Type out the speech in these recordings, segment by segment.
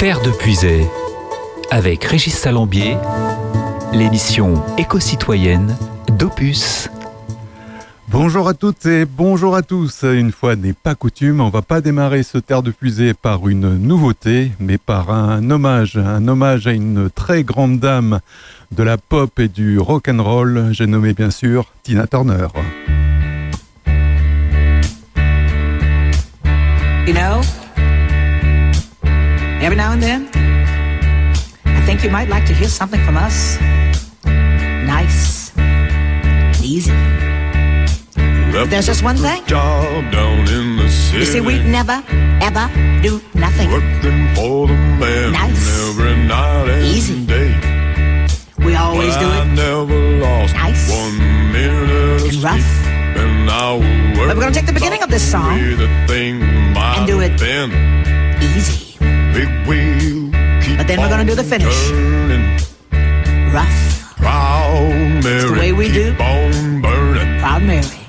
Terre de Puisay, avec Régis Salambier, l'émission éco-citoyenne d'Opus. Bonjour à toutes et bonjour à tous. Une fois n'est pas coutume, on va pas démarrer ce Terre de Puisée par une nouveauté, mais par un hommage, un hommage à une très grande dame de la pop et du rock and roll. J'ai nommé bien sûr Tina Turner. You know, every now and then, I think you might like to hear something from us. Nice, and easy. But there's just one thing. Job down in the city. You see, we never, ever do nothing. Working for the man Nice. every night and Easy. day. We always but do I it never lost Nice. one minute and rough. And I But we're gonna take the beginning of this song the thing and do it Been. But then we're gonna do the finish. turning. rough, Proud Mary, way we do. proud Mary.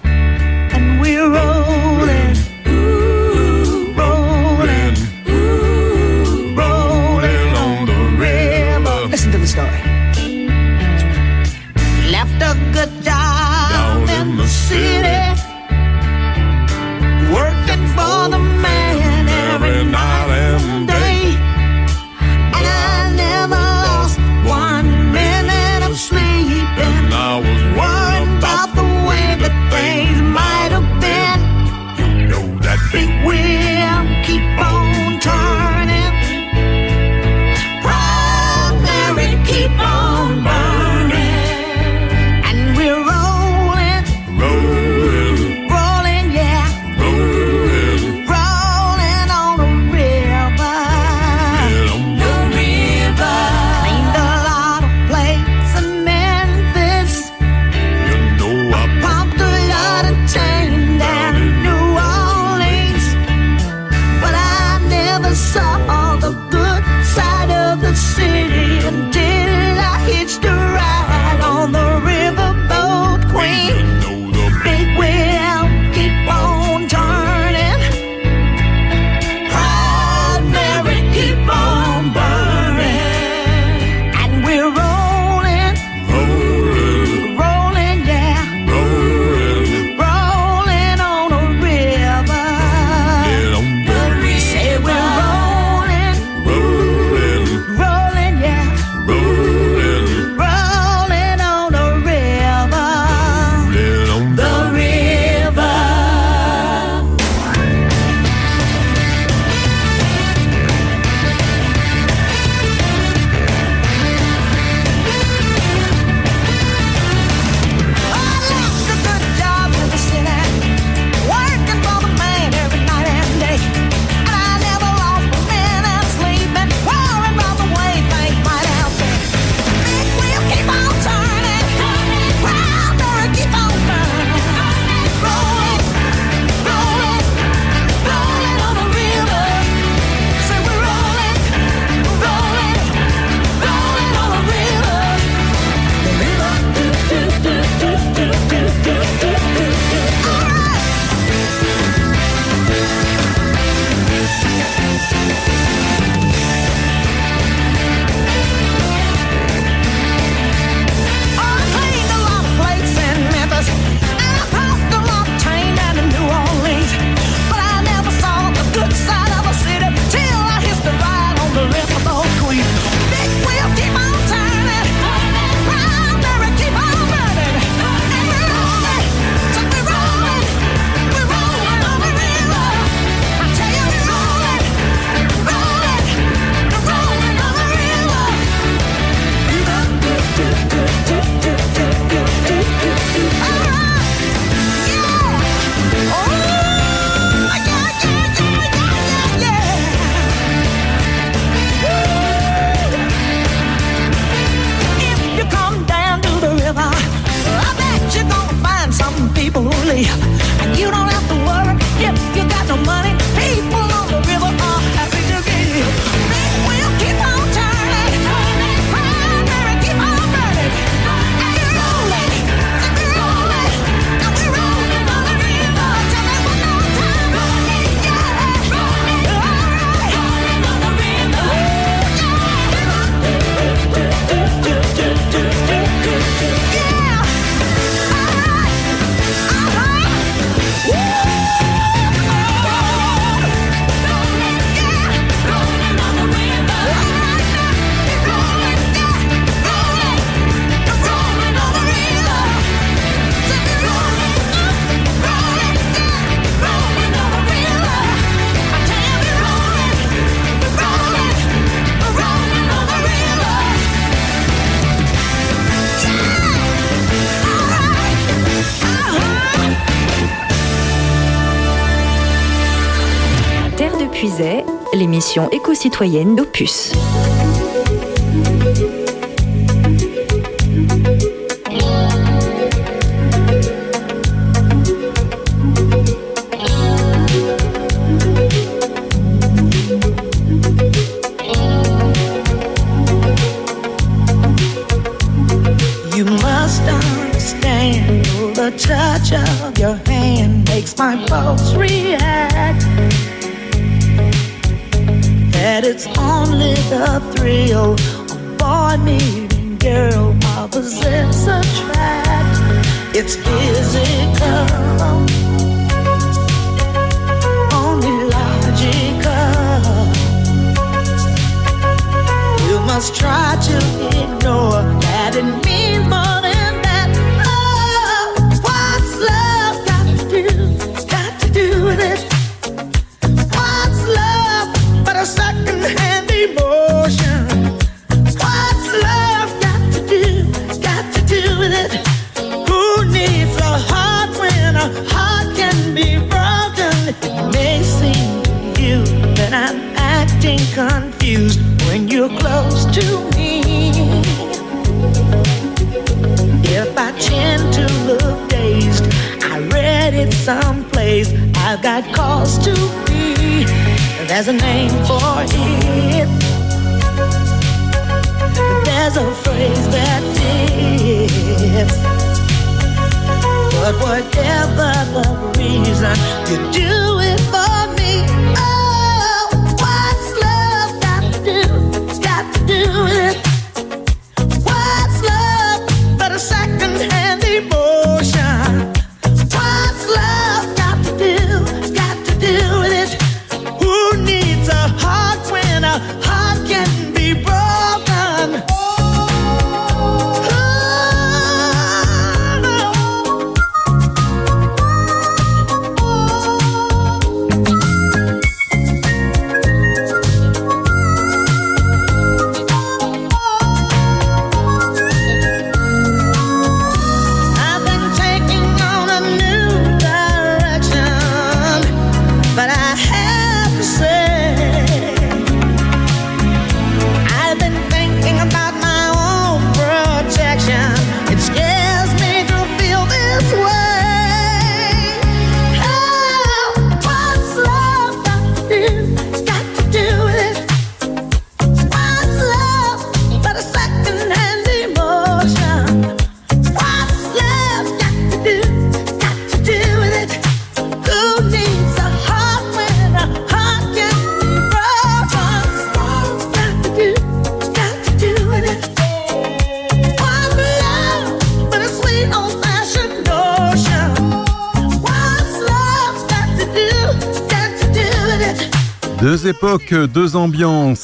Éco-citoyenne d'Opus.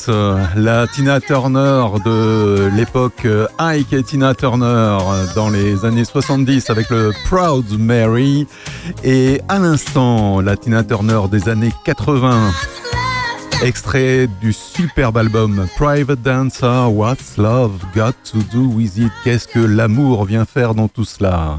La Tina Turner de l'époque Ike et Tina Turner dans les années 70 avec le Proud Mary. Et à l'instant, la Tina Turner des années 80. Extrait du superbe album Private Dancer, What's Love Got to Do With It? Qu'est-ce que l'amour vient faire dans tout cela?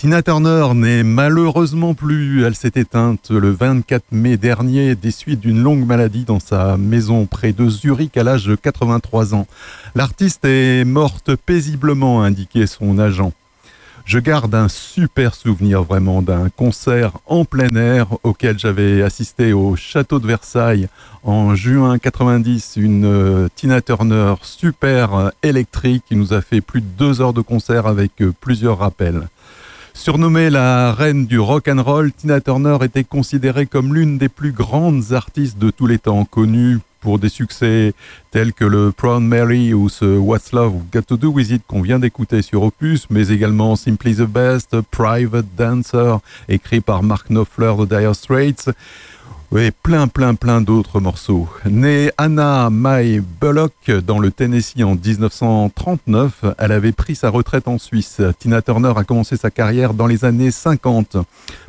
Tina Turner n'est malheureusement plus. Elle s'est éteinte le 24 mai dernier des suites d'une longue maladie dans sa maison près de Zurich à l'âge de 83 ans. L'artiste est morte paisiblement, a indiqué son agent. Je garde un super souvenir vraiment d'un concert en plein air auquel j'avais assisté au château de Versailles en juin 90. Une euh, Tina Turner super euh, électrique qui nous a fait plus de deux heures de concert avec euh, plusieurs rappels. Surnommée la reine du rock and roll, Tina Turner était considérée comme l'une des plus grandes artistes de tous les temps, connue pour des succès tels que le Proud Mary ou ce What's Love Got to Do With It qu'on vient d'écouter sur Opus, mais également Simply the Best, Private Dancer, écrit par Mark Knopfler de Dire Straits. Oui, plein, plein, plein d'autres morceaux. Née Anna Mae Bullock dans le Tennessee en 1939, elle avait pris sa retraite en Suisse. Tina Turner a commencé sa carrière dans les années 50.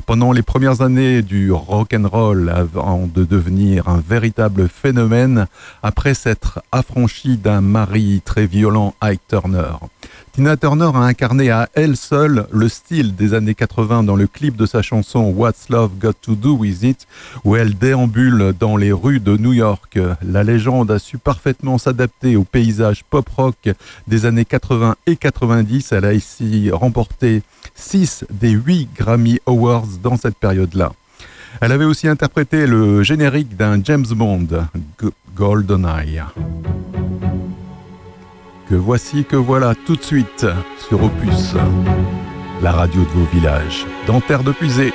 Pendant les premières années du rock and roll, avant de devenir un véritable phénomène, après s'être affranchie d'un mari très violent, Ike Turner. Tina Turner a incarné à elle seule le style des années 80 dans le clip de sa chanson What's Love Got to Do With It, où elle déambule dans les rues de New York. La légende a su parfaitement s'adapter au paysage pop-rock des années 80 et 90. Elle a ici remporté 6 des 8 Grammy Awards dans cette période-là. Elle avait aussi interprété le générique d'un James Bond, GoldenEye. Que voici, que voilà tout de suite sur Opus, la radio de vos villages, dans Terre de Puisée.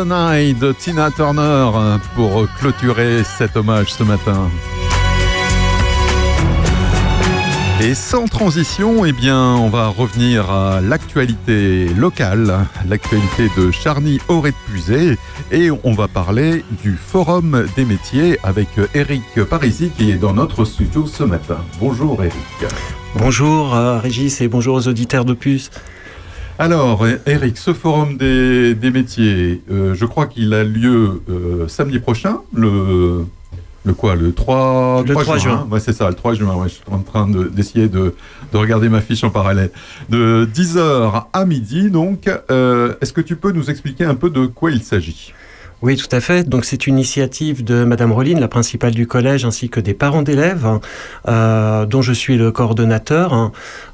De Tina Turner pour clôturer cet hommage ce matin. Et sans transition, eh on va revenir à l'actualité locale, l'actualité de Charny aurait puisé et on va parler du Forum des métiers avec Eric Parisi qui est dans notre studio ce matin. Bonjour Eric. Bonjour euh, Régis et bonjour aux auditeurs d'Opus. Alors, Eric, ce forum des, des métiers, euh, je crois qu'il a lieu euh, samedi prochain, le le quoi Le 3, Le 3 juin. Ouais, c'est ça, le 3 juin. Ouais, je suis en train de- d'essayer de, de regarder ma fiche en parallèle. De 10h à midi, donc. Euh, Est-ce que tu peux nous expliquer un peu de quoi il s'agit? Oui, tout à fait. Donc c'est une initiative de Madame Roline, la principale du collège, ainsi que des parents d'élèves, hein, euh, dont je suis le coordonnateur. hein.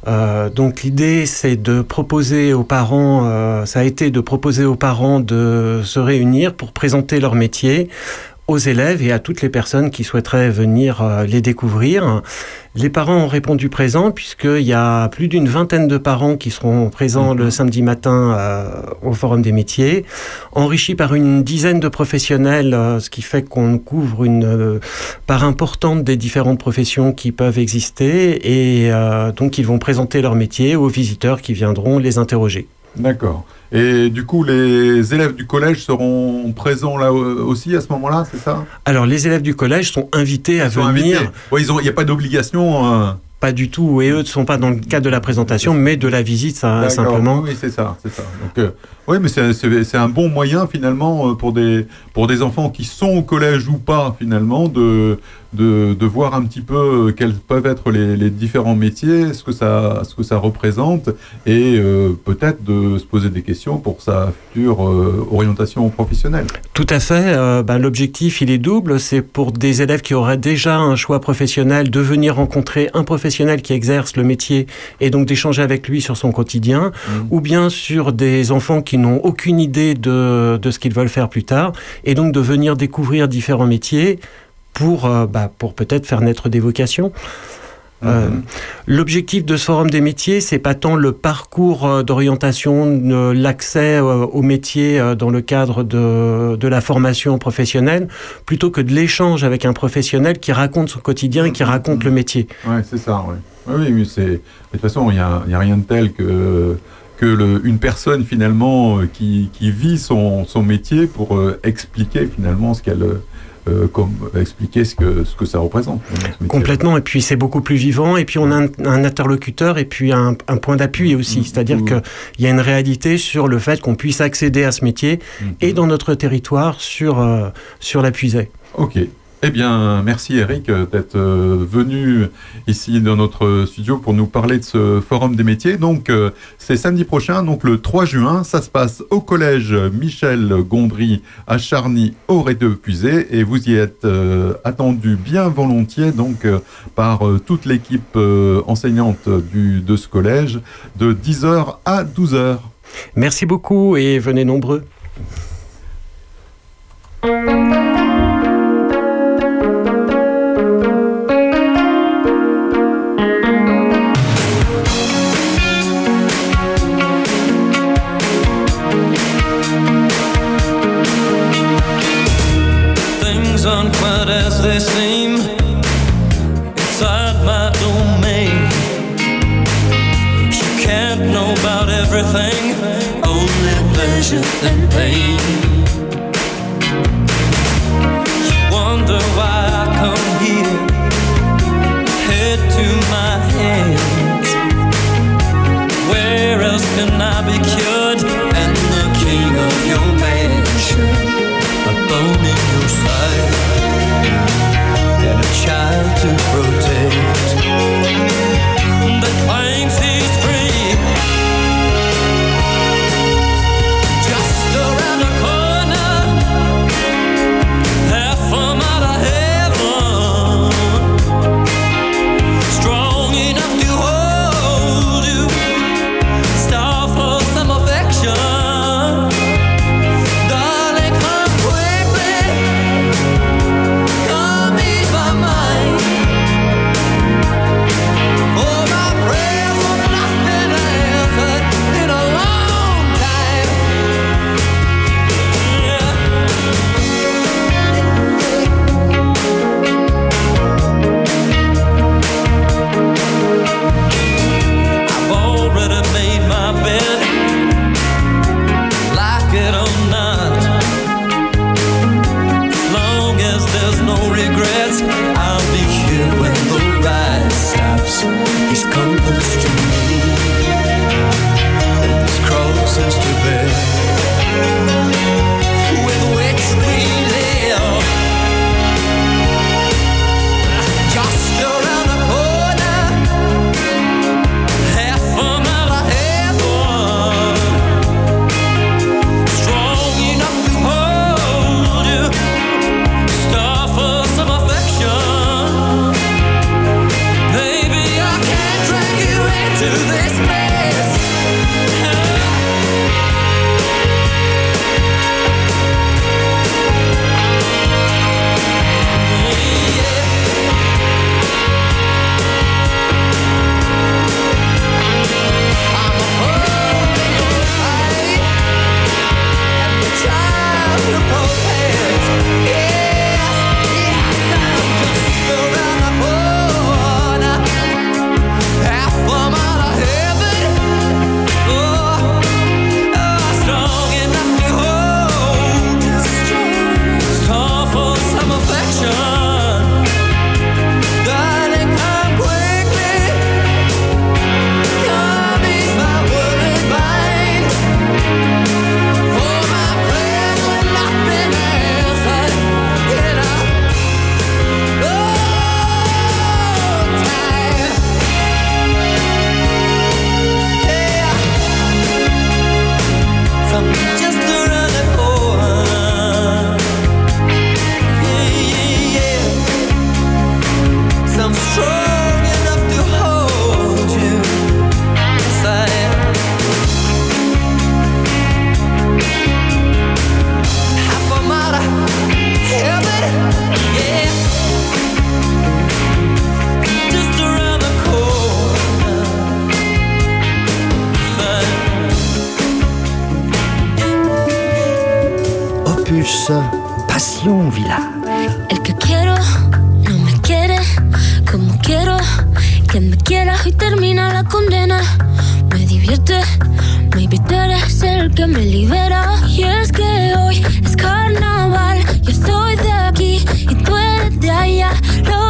Euh, donc l'idée, c'est de proposer aux parents, euh, ça a été de proposer aux parents de se réunir pour présenter leur métier aux élèves et à toutes les personnes qui souhaiteraient venir euh, les découvrir. Les parents ont répondu présent puisqu'il y a plus d'une vingtaine de parents qui seront présents le samedi matin euh, au Forum des métiers, enrichis par une dizaine de professionnels, euh, ce qui fait qu'on couvre une euh, part importante des différentes professions qui peuvent exister et donc ils vont présenter leur métier aux visiteurs qui viendront les interroger. D'accord. Et du coup, les élèves du collège seront présents là euh, aussi à ce moment-là, c'est ça? Alors les élèves du collège sont invités à sont venir. invités. Ouais, ils ont- Il n'y a pas d'obligation. euh, Pas du tout, et eux ne sont pas dans le cadre de la présentation, mais de la visite ça, simplement. Oui, c'est ça, c'est ça. Donc, euh, oui, mais c'est- un bon moyen finalement pour des pour des enfants qui sont au collège ou pas finalement de de, de voir un petit peu euh, quels peuvent être les, les différents métiers, ce que ça ce que ça représente et euh, peut-être de se poser des questions pour sa future euh, orientation professionnelle. Tout à fait. euh, ben, L'objectif, il est double. C'est pour des élèves qui auraient déjà un choix professionnel de venir rencontrer un professionnel qui exerce le métier et donc d'échanger avec lui sur son quotidien, Mhm. ou bien sur des enfants qui n'ont aucune idée de, de ce qu'ils veulent faire plus tard, et donc de venir découvrir différents métiers pour, euh, bah, pour peut-être faire naître des vocations. Euh, Mhm. L'objectif de ce forum des métiers, c'est pas tant le parcours euh, d'orientation, l'accès euh, au métier euh, dans le cadre de, de la formation professionnelle, plutôt que de l'échange avec un professionnel qui raconte son quotidien et qui raconte le métier. Ouais, c'est ça. Ouais. Oui, oui, oui, c'est. De toute façon, il n'y a, a rien de tel que que le, une personne finalement qui, qui vit son, son métier pour euh, expliquer finalement ce qu'elle euh, comme expliquer ce que ce que ça représente. métier. Complètement, et puis c'est beaucoup plus vivant, et puis on a un, un interlocuteur et puis un, un point d'appui aussi, Mhm. c'est-à-dire Mhm. qu'il y a une réalité sur le fait qu'on puisse accéder à ce métier Mhm. et dans notre territoire sur, euh, sur la puisée. Ok. Eh bien, merci Eric d'être euh, venu ici dans notre studio pour nous parler de ce forum des métiers. Donc, euh, c'est samedi prochain, donc le 3 juin. Ça se passe au collège Michel Gondry à Charny, au de Puisé. Et vous y êtes euh, attendu bien volontiers donc par toute l'équipe enseignante de ce collège de 10h à 12h. Merci beaucoup et venez nombreux. Seem inside my domain. Can't know about everything, only pleasure and pain. You wonder why I come here, head to my hands. Where else can I be cured? And the king of your mansion a bone in your side child to protect. That claims y termina la condena. Me divierte, maybe tú eres el que me libera. Y es que hoy es carnaval, yo soy de aquí y tú eres de allá. Lo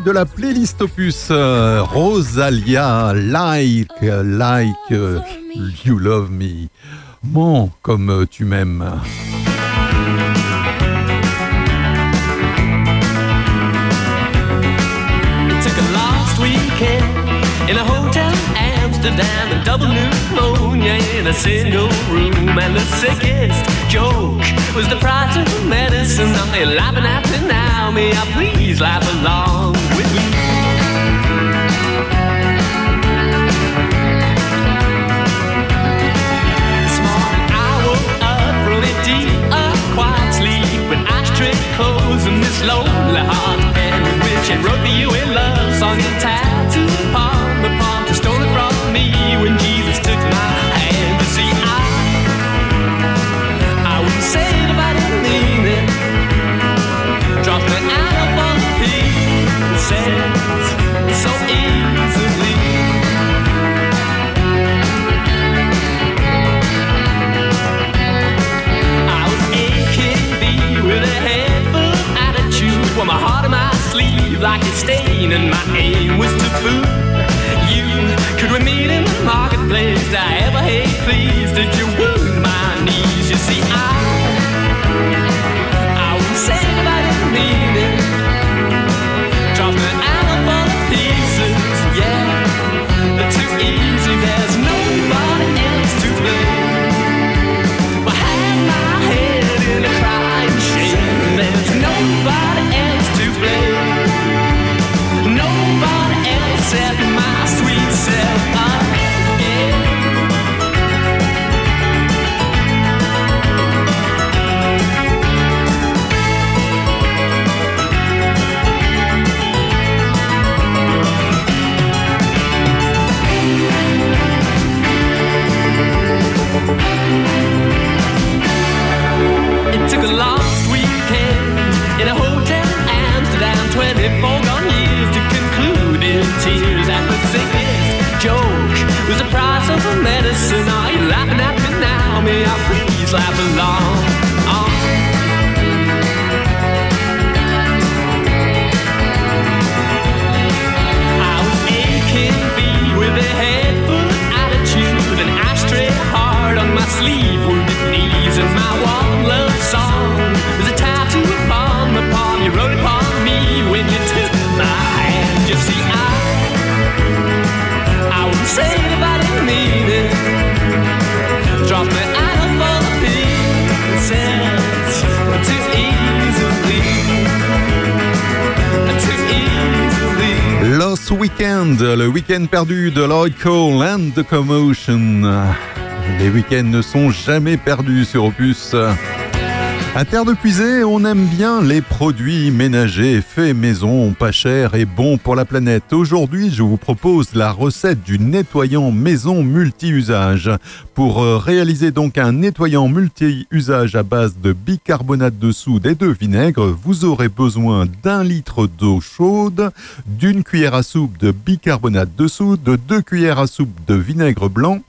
partie de la playlist opus euh, Rosalia, Like, Like, euh, You Love Me. Mon, comme euh, tu m'aimes. Took a last weekend in a hotel Amsterdam and double new junior in a single room, and the sickest joke was the price of medicine. Are they laughing at me now? May I please laugh along with me? This morning I woke up from a deep, quiet sleep with ashtray clothes and this lonely heart, and which it wrote for you a love song intact. Lloyd Cole and the Commotion. Les week-ends ne sont jamais perdus sur Opus. À Terre de Puisée, on aime bien les produits ménagers faits maison, pas chers et bons pour la planète. Aujourd'hui, je vous propose la recette du nettoyant maison multi-usage. Pour euh, réaliser donc un nettoyant multi-usage à base de bicarbonate de soude et de vinaigre, vous aurez besoin d'un litre d'eau chaude, d'une cuillère à soupe de bicarbonate de soude, de deux cuillères à soupe de vinaigre blanc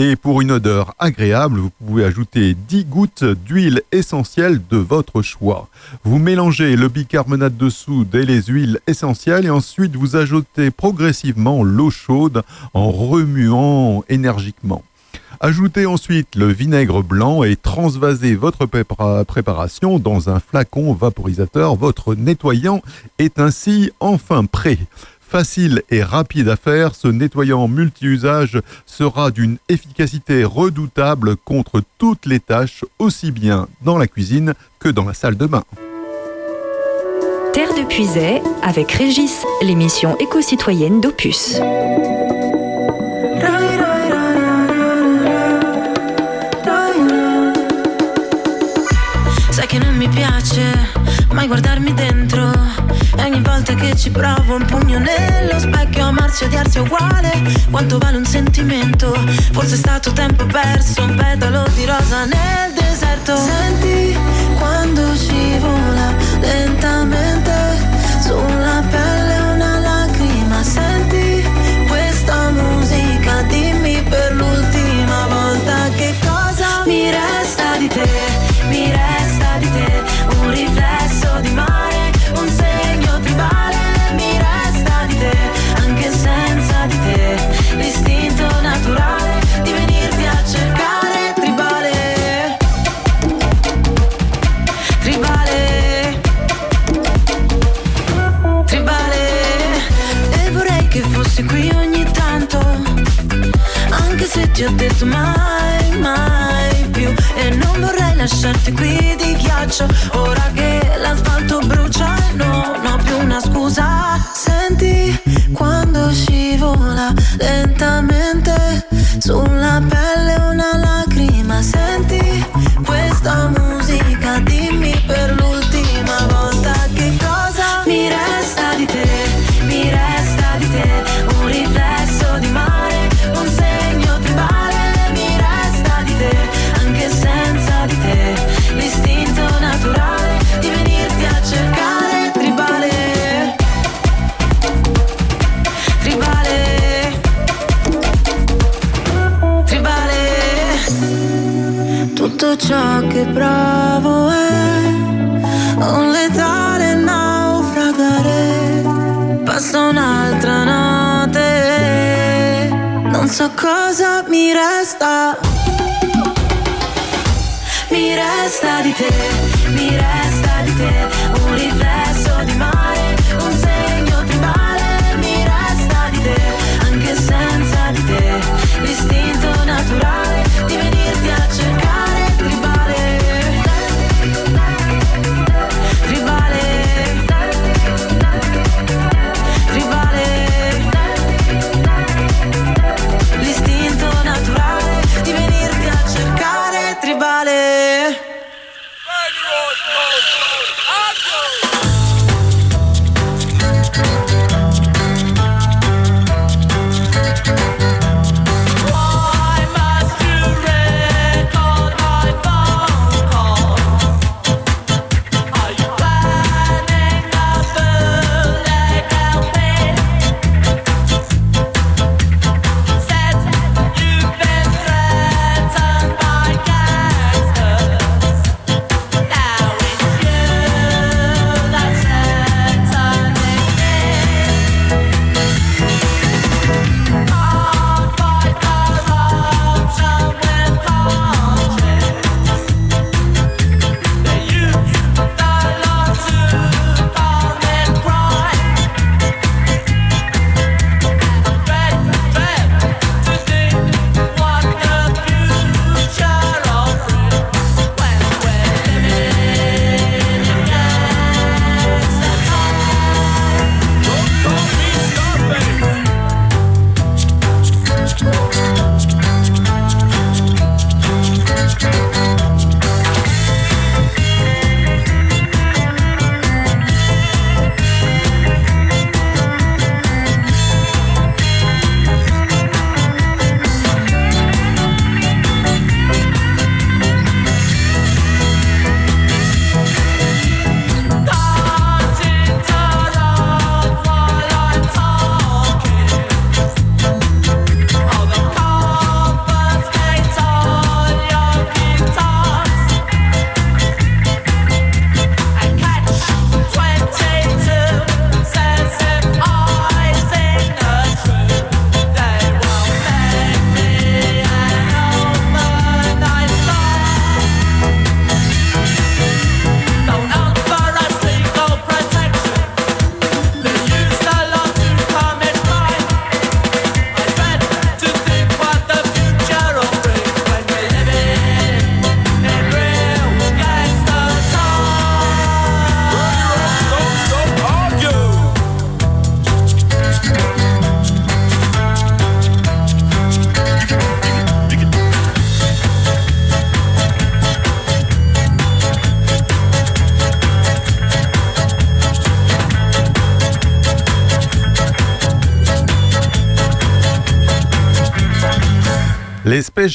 et pour une odeur agréable, vous pouvez ajouter 10 gouttes d'huile essentielle de votre choix. Vous mélangez le bicarbonate de soude et les huiles essentielles et ensuite vous ajoutez progressivement l'eau chaude en remuant énergiquement. Ajoutez ensuite le vinaigre blanc et transvasez votre prépa- préparation dans un flacon vaporisateur. Votre nettoyant est ainsi enfin prêt. Facile et rapide à faire, ce nettoyant multi-usage sera d'une efficacité redoutable contre toutes les tâches, aussi bien dans la cuisine que dans la salle de bain. Terre de Puisay avec Régis, l'émission éco-citoyenne d'Opus. Sai che non mi piace mai guardarmi dentro E volta che ci provo un pugno nello specchio Amarsi e odiarsi è uguale. Quanto vale un sentimento? Forse è stato tempo perso Un petalo di rosa nel deserto. Senti quando scivola lentamente Sulla pelle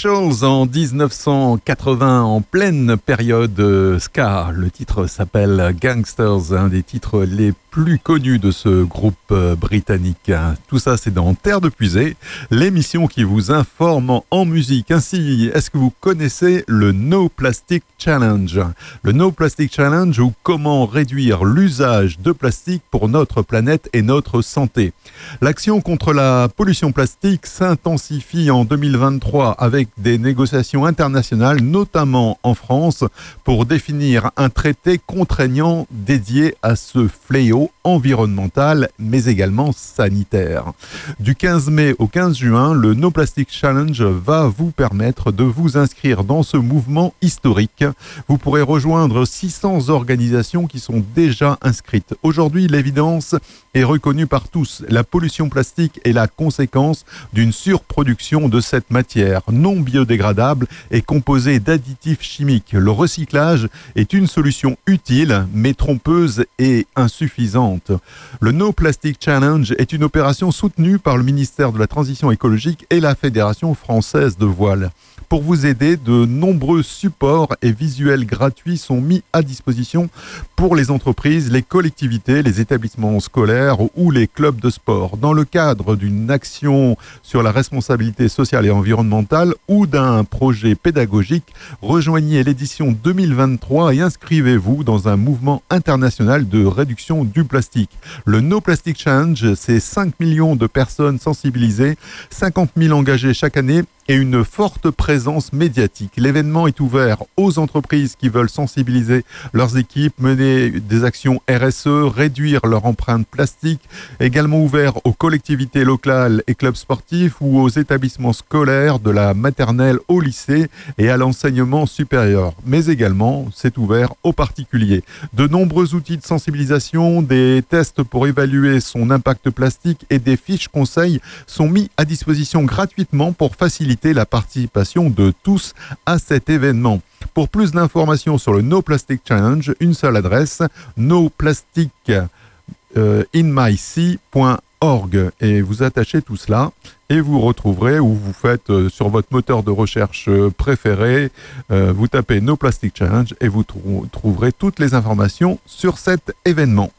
En 1980, en pleine période euh, ska. Le titre s'appelle Gangsters, un des titres les plus connus de ce groupe euh, britannique. Tout ça, c'est dans Terre de Puisée, l'émission qui vous informe en musique. Ainsi, est-ce que vous connaissez le No Plastic Challenge? Le No Plastic Challenge ou comment réduire l'usage de plastique pour notre planète et notre santé? L'action contre la pollution plastique s'intensifie en 2023 avec des négociations internationales, notamment en France, pour définir un traité contraignant dédié à ce fléau environnemental, mais également sanitaire. Du 15 mai au 15 juin, le No Plastic Challenge va vous permettre de vous inscrire dans ce mouvement historique. Vous pourrez rejoindre 600 organisations qui sont déjà inscrites. Aujourd'hui, l'évidence est reconnue par tous. La pollution plastique est la conséquence d'une surproduction de cette matière non biodégradable et composée d'additifs chimiques. Le recyclage est une solution utile, mais trompeuse et insuffisante. Le No Plastic Challenge est une opération soutenue par le ministère de la Transition écologique et la Fédération française de voile. Pour vous aider, de nombreux supports et visuels gratuits sont mis à disposition pour les entreprises, les collectivités, les établissements scolaires ou les clubs de sport. Dans le cadre d'une action sur la responsabilité sociale et environnementale ou d'un projet pédagogique, rejoignez l'édition 2023 et inscrivez-vous dans un mouvement international de réduction du plastique. Le No Plastic Challenge, c'est 5 millions de personnes sensibilisées, 50 000 engagés chaque année et une forte présence médiatique. L'événement est ouvert aux entreprises qui veulent sensibiliser leurs équipes, mener des actions RSE, réduire leur empreinte plastique, également ouvert aux collectivités locales et clubs sportifs ou aux établissements scolaires de la maternelle au lycée et à l'enseignement supérieur. Mais également, c'est ouvert aux particuliers. De nombreux outils de sensibilisation, des tests pour évaluer son impact plastique et des fiches conseils sont mis à disposition gratuitement pour faciliter la participation de tous à cet événement. Pour plus d'informations sur le No Plastic Challenge, une seule adresse, noplastic.inmyc.org et vous attachez tout cela et vous retrouverez ou vous faites euh, sur votre moteur de recherche euh, préféré, euh, vous tapez No Plastic Challenge et vous trou- trouverez toutes les informations sur cet événement.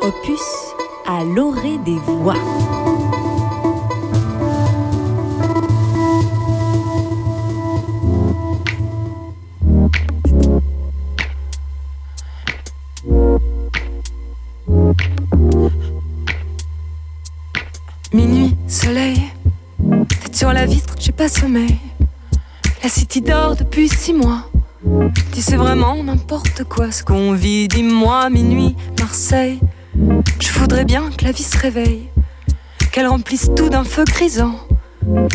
Opus à l'orée des voix. La city dort depuis six mois. Dis c'est vraiment n'importe quoi ce qu'on vit, dis-moi, minuit, Marseille. Je voudrais bien que la vie se réveille, qu'elle remplisse tout d'un feu grisant,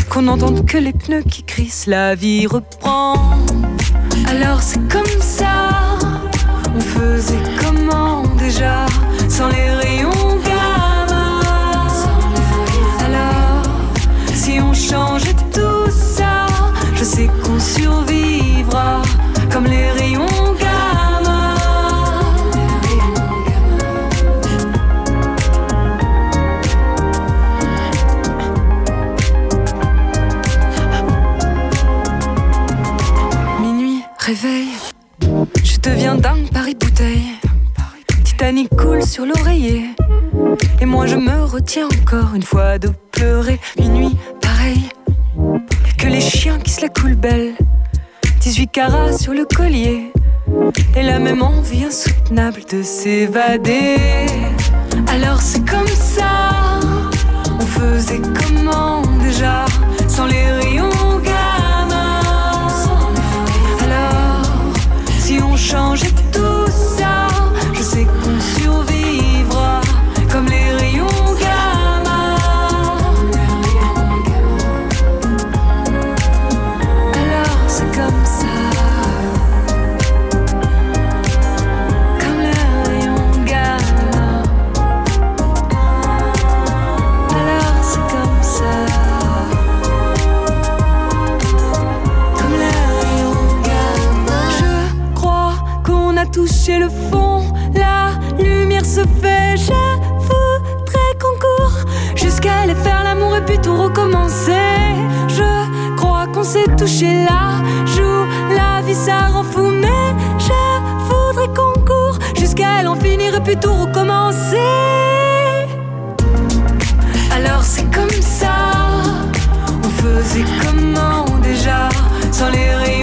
qu'on n'entende que les pneus qui crissent, la vie reprend. Alors c'est comme ça, on faisait comment déjà, sans les rayons gamma? Alors, si on changeait tout je sais qu'on survivra comme les rayons gamma. Minuit, réveil, je deviens dingue Paris bouteille. Titanic coule sur l'oreiller. Et moi je me retiens encore une fois de pleurer. Minuit, pareil. Que les chiens qui se la coulent belle. 18 carats sur le collier. Et la même envie insoutenable de s'évader. Alors c'est comme ça. On faisait comment déjà sans les rayons gamma? Alors, si on changeait tout toucher la joue. La vie, ça rend fou, mais je voudrais qu'on court jusqu'à elle. On finirait plutôt recommencer. Alors c'est comme ça, on faisait comment déjà, sans les rires.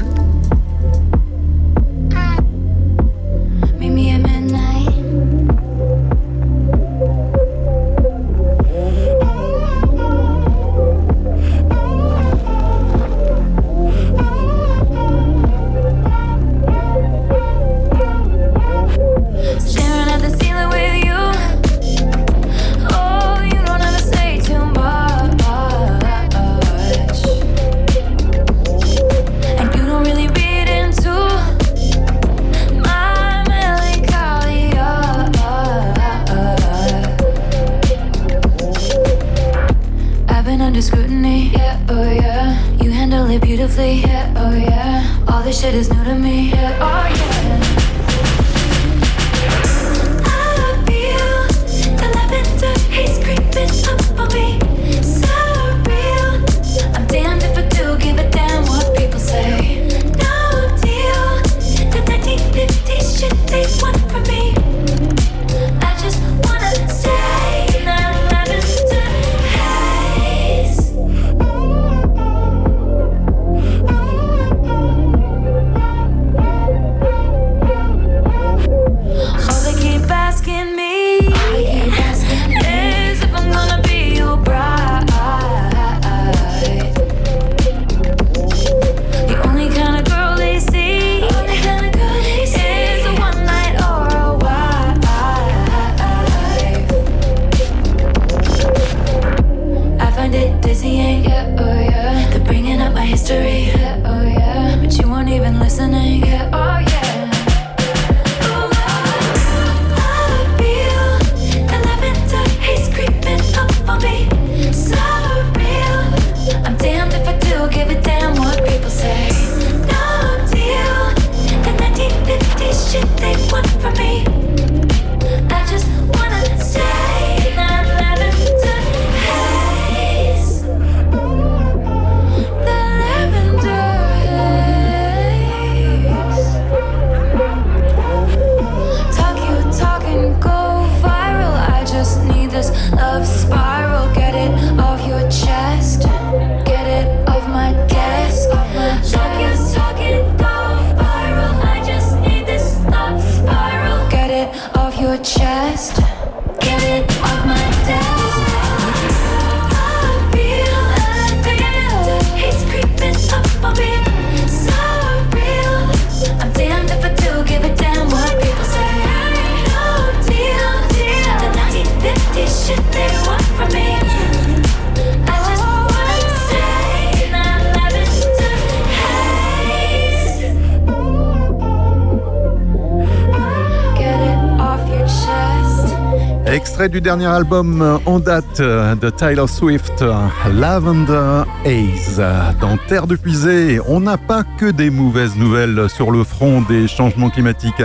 album euh, en date euh, de Tyler Swift, euh, Lavender Haze. Dans Terre de Puisée, on n'a pas que des mauvaises nouvelles sur le front des changements climatiques.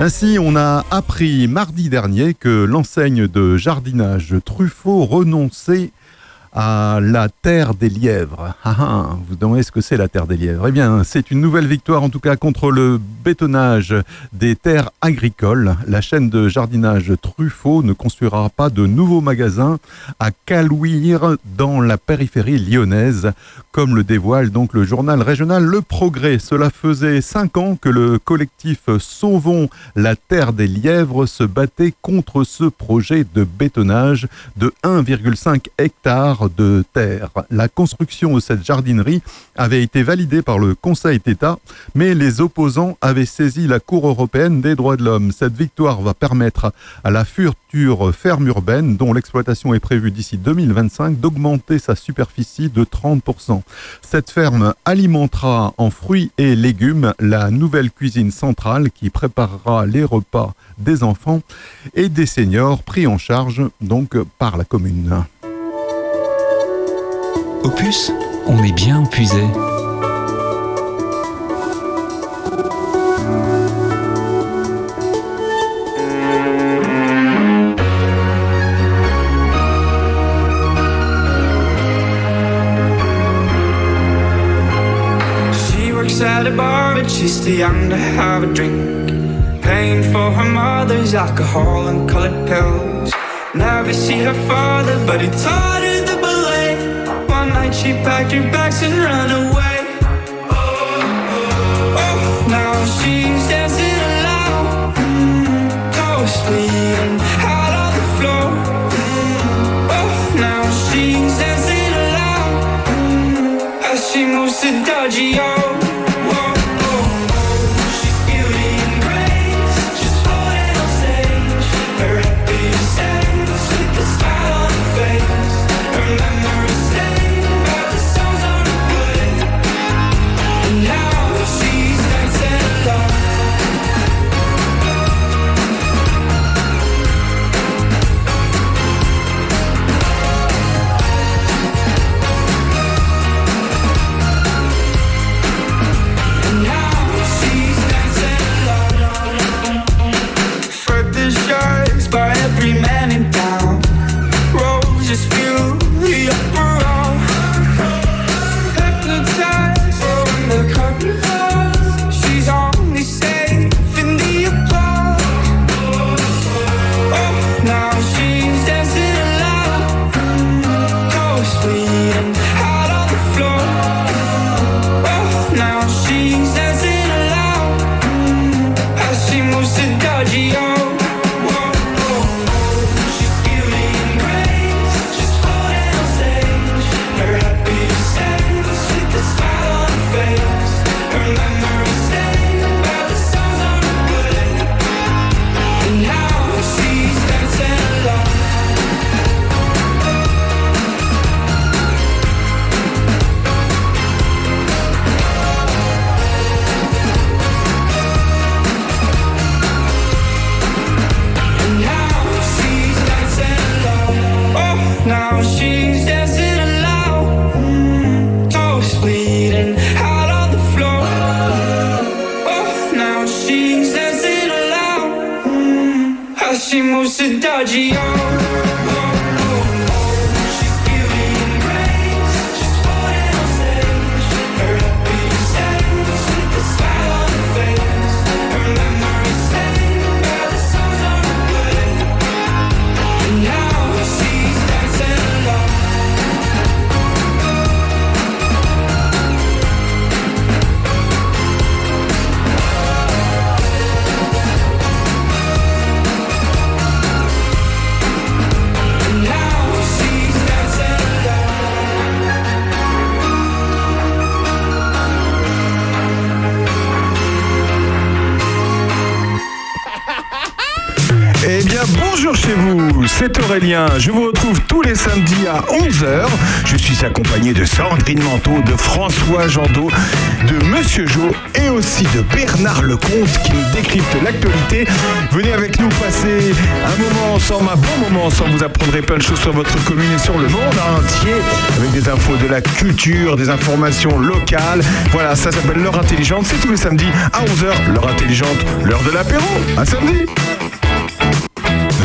Ainsi, on a appris mardi dernier que l'enseigne de jardinage Truffaut renonçait à la Terre des Lièvres. Ah, ah vous demandez ce que c'est la Terre des Lièvres? Eh bien, c'est une nouvelle victoire en tout cas contre le bétonnage des terres agricoles. La chaîne de jardinage Truffaut ne construira pas de nouveaux magasins à Calouire dans la périphérie lyonnaise, comme le dévoile donc le journal régional Le Progrès. Cela faisait cinq ans que le collectif Sauvons la Terre des Lièvres se battait contre ce projet de bétonnage de 1,5 hectare de terre. La construction de cette jardinerie avait été validée par le Conseil d'État, mais les opposants avaient saisi la Cour européenne des droits de l'homme. Cette victoire va permettre à la future ferme urbaine, dont l'exploitation est prévue d'ici 2025, d'augmenter sa superficie de 30%. Cette ferme alimentera en fruits et légumes la nouvelle cuisine centrale qui préparera les repas des enfants et des seniors pris en charge donc par la commune. Opus, on est bien puisé. She's too young to have a drink. Paying for her mother's alcohol and colored pills. Never see her father, but he taught her the ballet. One night she packed her bags and ran away. Oh, now she's dancing alone, mm, toes bleeding out on the floor. Mm, oh, now she's dancing alone mm, as she moves to dodgy c'est Aurélien. Je vous retrouve tous les samedis à 11h. Je suis accompagné de Sandrine Manteau, de François Jandot, de Monsieur Jo et aussi de Bernard Lecomte qui nous décrypte l'actualité. Venez avec nous passer un moment ensemble, un bon moment ensemble. Vous apprendrez plein de choses sur votre commune et sur le monde entier avec des infos de la culture, des informations locales. Voilà, ça s'appelle L'heure intelligente. C'est tous les samedis à 11h. L'heure intelligente, l'heure de l'apéro. À samedi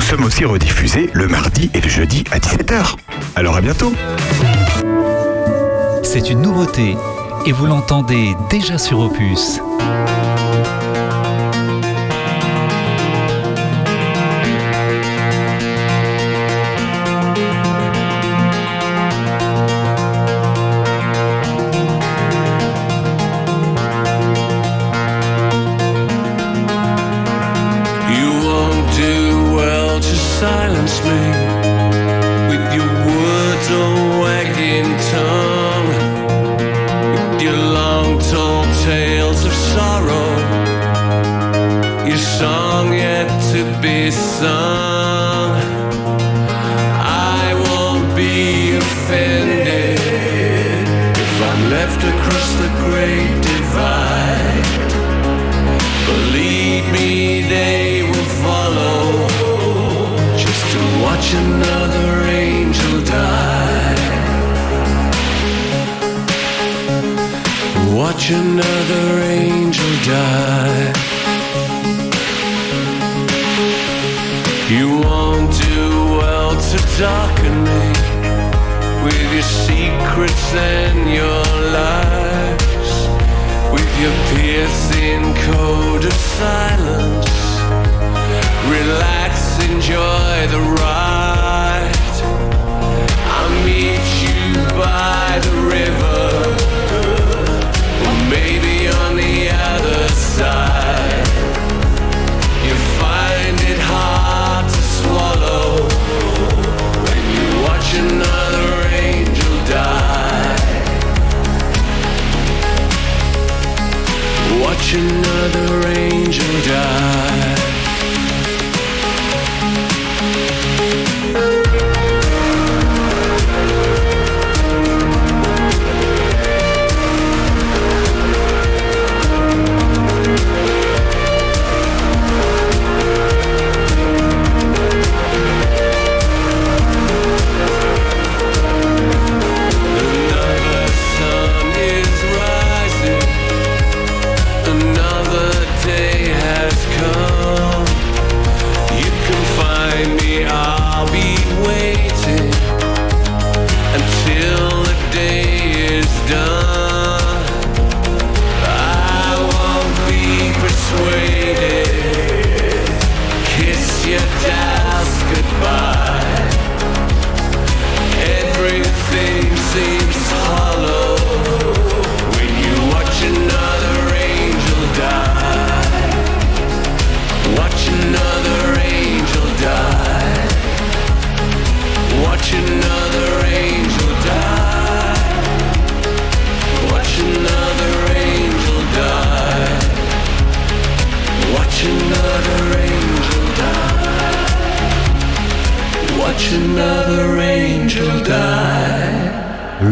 sommes aussi rediffusés le mardi et le jeudi à 17h. Alors à bientôt C'est une nouveauté et vous l'entendez déjà sur Opus.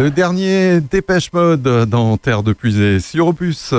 Le dernier Dépêche Mode dans Terre de Puisée sur Opus.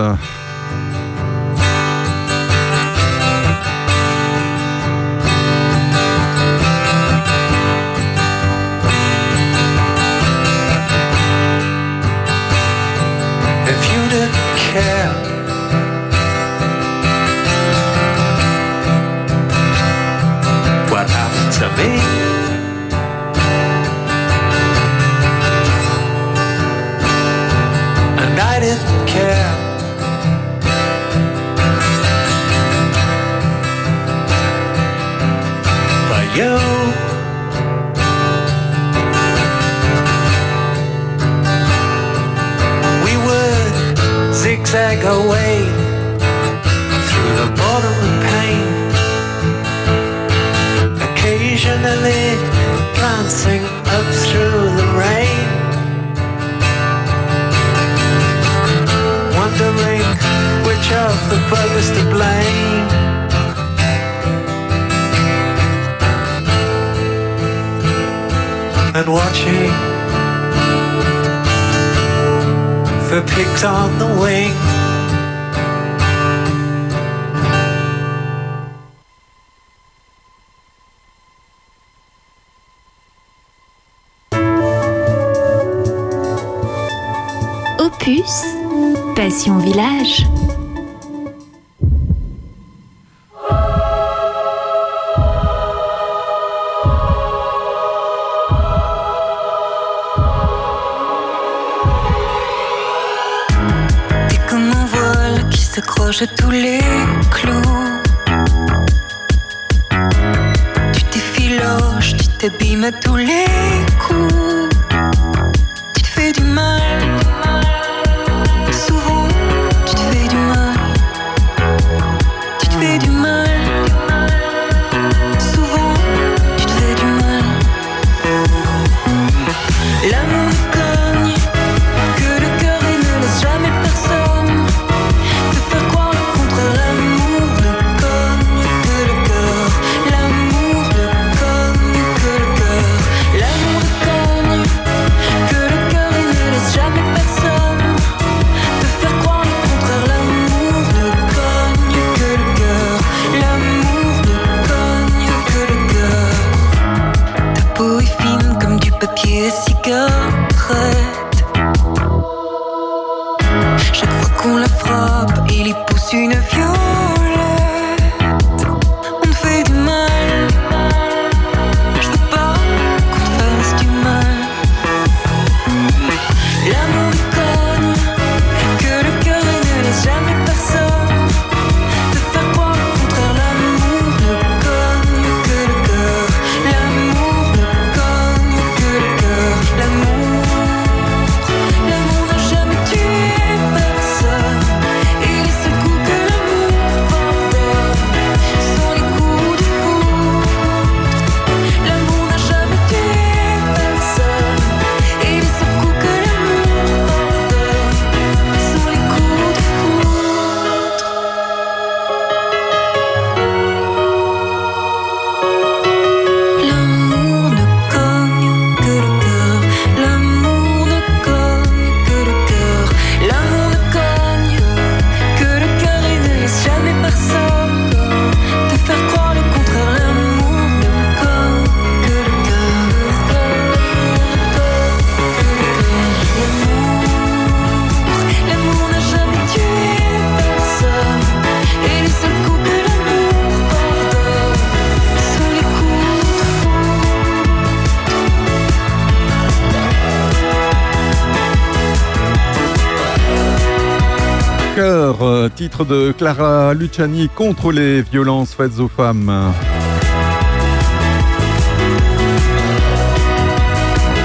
De Clara Luciani contre les violences faites aux femmes.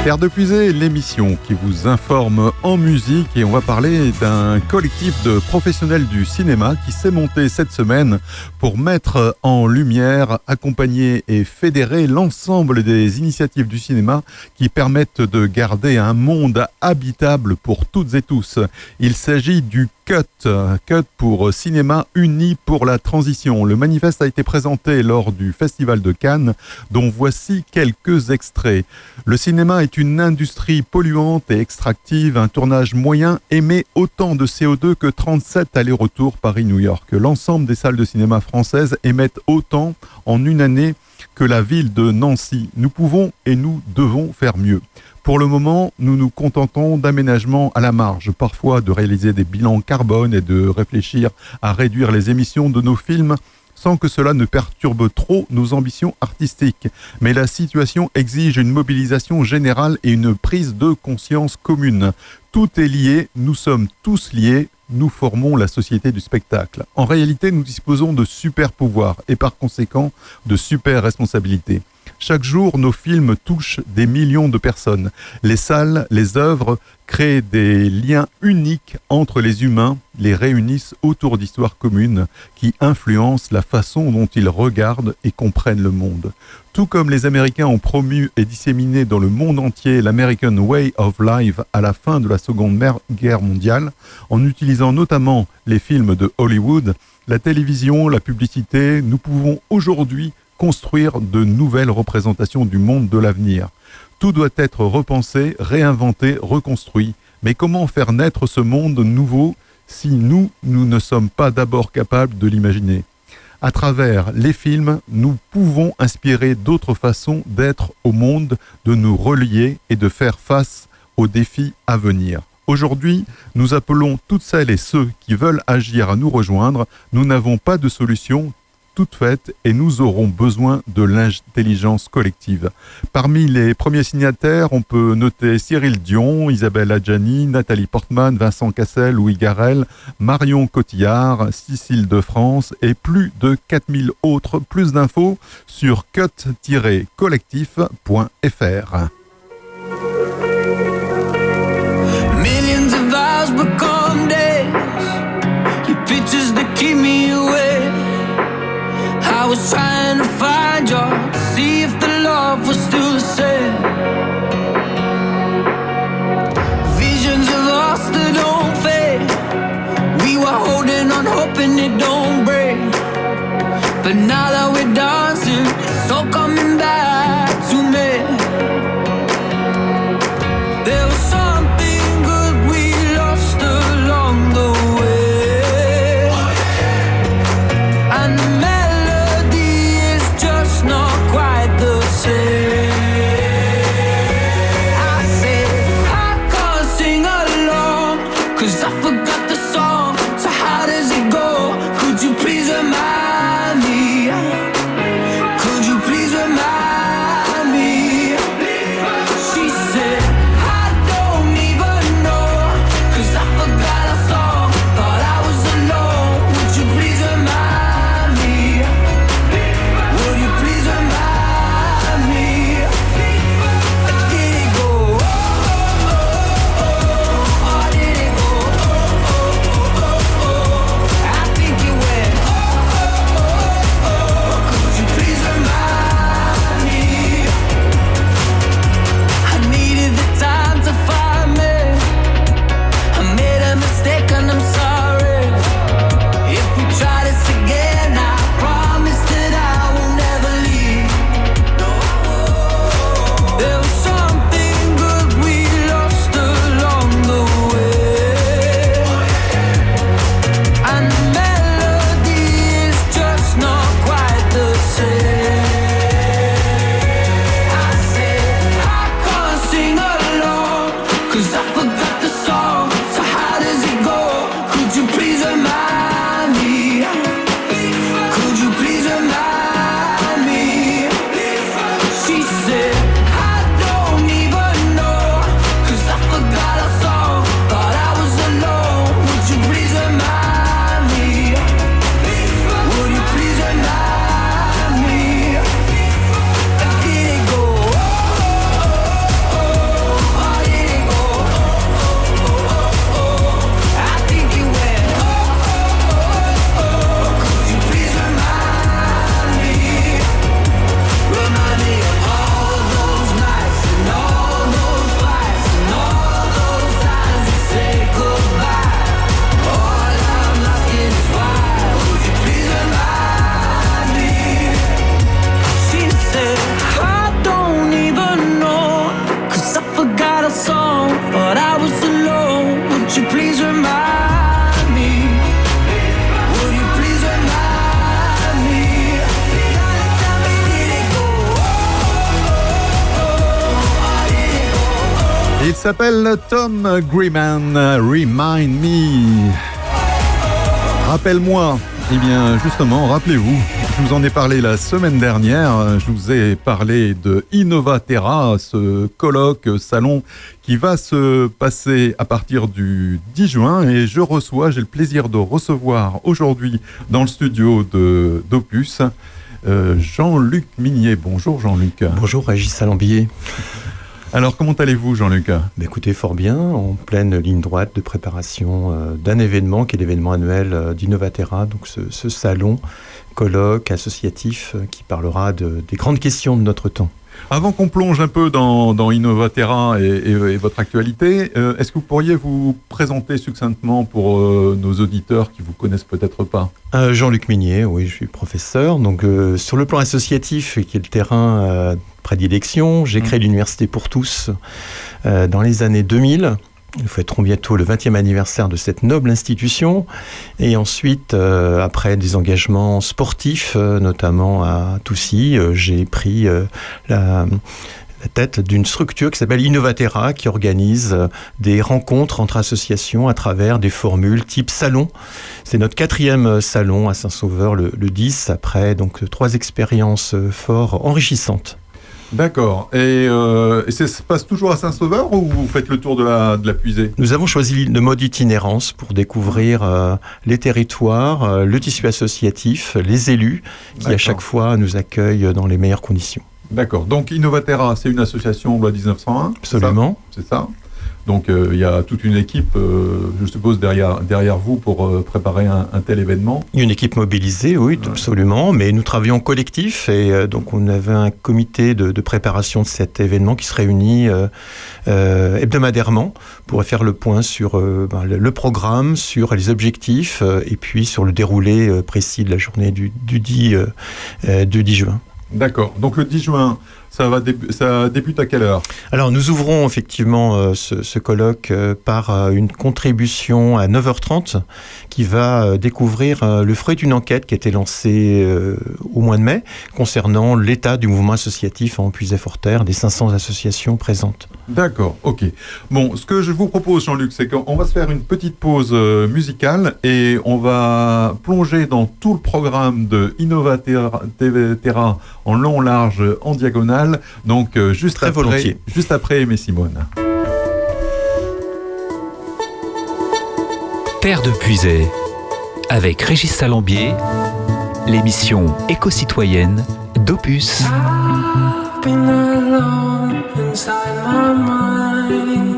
Terre de Puisée, l'émission qui vous informe en musique et on va parler d'un collectif de professionnels du cinéma qui s'est monté cette semaine pour mettre en lumière, accompagner et fédérer l'ensemble des initiatives du cinéma qui permettent de garder un monde habitable pour toutes et tous. Il s'agit du CUT, CUT pour Cinéma Uni pour la Transition. Le manifeste a été présenté lors du Festival de Cannes, dont voici quelques extraits. Le cinéma est une industrie polluante et extractive. Un tournage moyen émet autant de CO2 que 37 allers-retours Paris-New York. L'ensemble des salles de cinéma françaises émettent autant en une année que la ville de Nancy. Nous pouvons et nous devons faire mieux. Pour le moment, nous nous contentons d'aménagements à la marge, parfois de réaliser des bilans carbone et de réfléchir à réduire les émissions de nos films sans que cela ne perturbe trop nos ambitions artistiques. Mais la situation exige une mobilisation générale et une prise de conscience commune. Tout est lié, nous sommes tous liés, nous formons la société du spectacle. En réalité, nous disposons de super pouvoirs et par conséquent de super responsabilités. Chaque jour, nos films touchent des millions de personnes. Les salles, les œuvres créent des liens uniques entre les humains, les réunissent autour d'histoires communes qui influencent la façon dont ils regardent et comprennent le monde. Tout comme les Américains ont promu et disséminé dans le monde entier l'American Way of Life à la fin de la Seconde Guerre mondiale, en utilisant notamment les films de Hollywood, la télévision, la publicité, nous pouvons aujourd'hui construire de nouvelles représentations du monde de l'avenir. Tout doit être repensé, réinventé, reconstruit. Mais comment faire naître ce monde nouveau si nous, nous ne sommes pas d'abord capables de l'imaginer? À travers les films, nous pouvons inspirer d'autres façons d'être au monde, de nous relier et de faire face aux défis à venir. Aujourd'hui, nous appelons toutes celles et ceux qui veulent agir à nous rejoindre. Nous n'avons pas de solution, toutes faites et nous aurons besoin de l'intelligence collective. Parmi les premiers signataires, on peut noter Cyril Dion, Isabelle Adjani, Nathalie Portman, Vincent Cassel, Louis Garel, Marion Cotillard, Cécile de France et plus de 4000 autres. Plus d'infos sur cut-collectif.fr. was trying to find you, see if the love was still the same. Visions of us that don't fade. We were holding on, hoping it don't break. But now Tom Greeman, Remind Me. Rappelle-moi. Eh bien, justement, rappelez-vous, je vous en ai parlé la semaine dernière. Je vous ai parlé de Innovaterra, ce colloque salon qui va se passer à partir du 10 juin. Et je reçois, j'ai le plaisir de recevoir aujourd'hui dans le studio de d'Opus euh, Jean-Luc Minier. Bonjour Jean-Luc. Bonjour Régis Salambier. Alors, comment allez-vous, Jean-Luc? Bah, Écoutez, fort bien, en pleine ligne droite de préparation euh, d'un événement qui est l'événement annuel euh, d'Innovatera, donc ce, salon, colloque associatif euh, qui parlera de- des grandes questions de notre temps. Avant qu'on plonge un peu dans, dans Innovatera et, et- et votre actualité, euh, est-ce que vous pourriez vous présenter succinctement pour euh, nos auditeurs qui vous connaissent peut-être pas? Euh, Jean-Luc Minier, oui, je suis professeur. Donc, sur le plan associatif, qui est le terrain prédilection, j'ai créé l'Université pour tous dans les années 2000. Nous fêterons bientôt le 20e anniversaire de cette noble institution. Et ensuite, euh, après des engagements sportifs, euh, notamment à Toussy, euh, j'ai pris la, tête d'une structure qui s'appelle Innovatera, qui organise des rencontres entre associations à travers des formules type salon. C'est notre quatrième salon à Saint-Sauveur, le, le 10, après donc trois expériences fort enrichissantes. D'accord. Et, euh, et ça se passe toujours à Saint-Sauveur ou vous faites le tour de la, de la puisée? Nous avons choisi le mode itinérance pour découvrir euh, les territoires, euh, le tissu associatif, les élus qui à chaque fois nous accueillent dans les meilleures conditions. D'accord. Donc Innovatera, c'est une association loi 1901 c'est ça? Absolument. C'est ça? Donc euh, il y a toute une équipe, euh, je suppose, derrière, derrière vous pour euh, préparer un, un tel événement. Une équipe mobilisée, oui, absolument, mais nous travaillons collectif et donc on avait un comité de, de préparation de cet événement qui se réunit hebdomadairement pour faire le point sur ben, le, programme, sur les objectifs et puis sur le déroulé précis de la journée du, du 10, euh, euh, du 10 juin. D'accord. Donc le 10 juin, ça, va dé- ça débute à quelle heure? Alors nous ouvrons effectivement euh, ce, ce colloque euh, par euh, une contribution à 9h30 qui va découvrir le fruit d'une enquête qui a été lancée au mois de mai concernant l'état du mouvement associatif en Puisay-Forterre des 500 associations présentes. D'accord, ok. Bon, ce que je vous propose, Jean-Luc, c'est qu'on va se faire une petite pause musicale et on va plonger dans tout le programme de Innovatera TV Terra en long, large, en diagonale. Donc, euh, juste, Très après, volontiers. juste après Aimé Simone. Terre de Puisay, avec Régis Salambier, l'émission éco-citoyenne d'Opus. been alone inside my mind.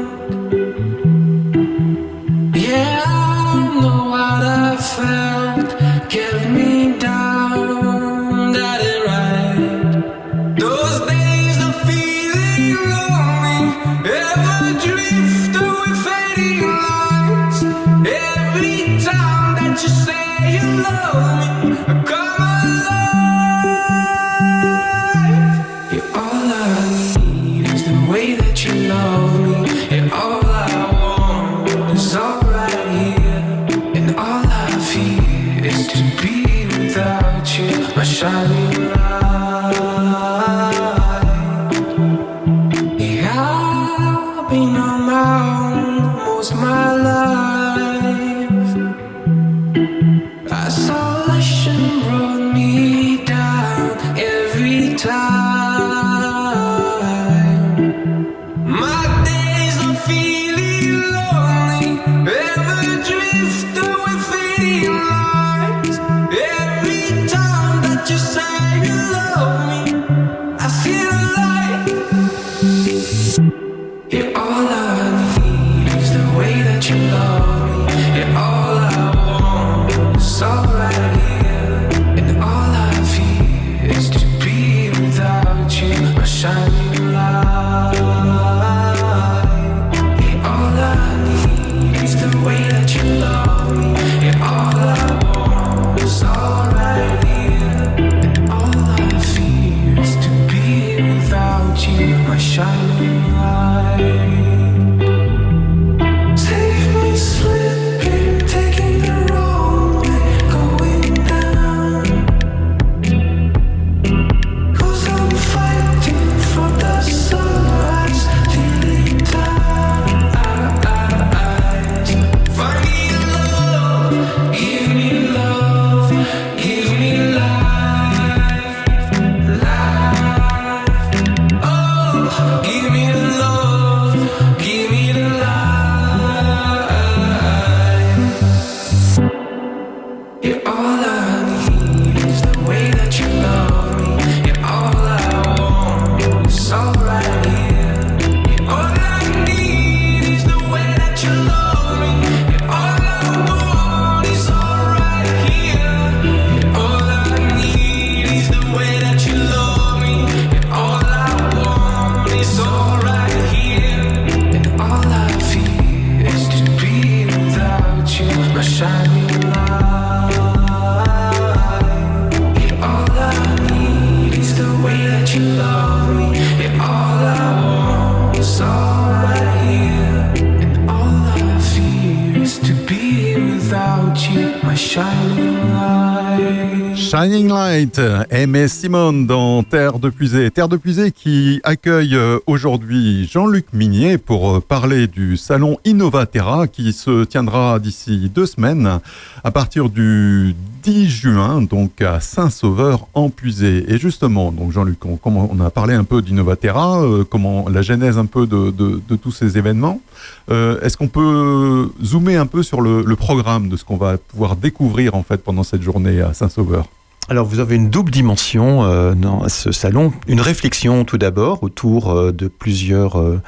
Simone dans Terre de Puisée. Terre de Puisée qui accueille euh, aujourd'hui Jean-Luc Minier pour euh, parler du salon Innovatera qui se tiendra d'ici deux semaines à partir du 10 juin, donc à Saint-Sauveur en Puisée. Et justement, donc Jean-Luc, on, on a parlé un peu d'Innovatera, euh, comment la genèse un peu de, tous ces événements. Est-ce qu'on peut zoomer un peu sur le, le programme de ce qu'on va pouvoir découvrir en fait pendant cette journée à Saint-Sauveur? Alors vous avez une double dimension euh, dans ce salon. Une réflexion tout d'abord autour euh, de plusieurs euh,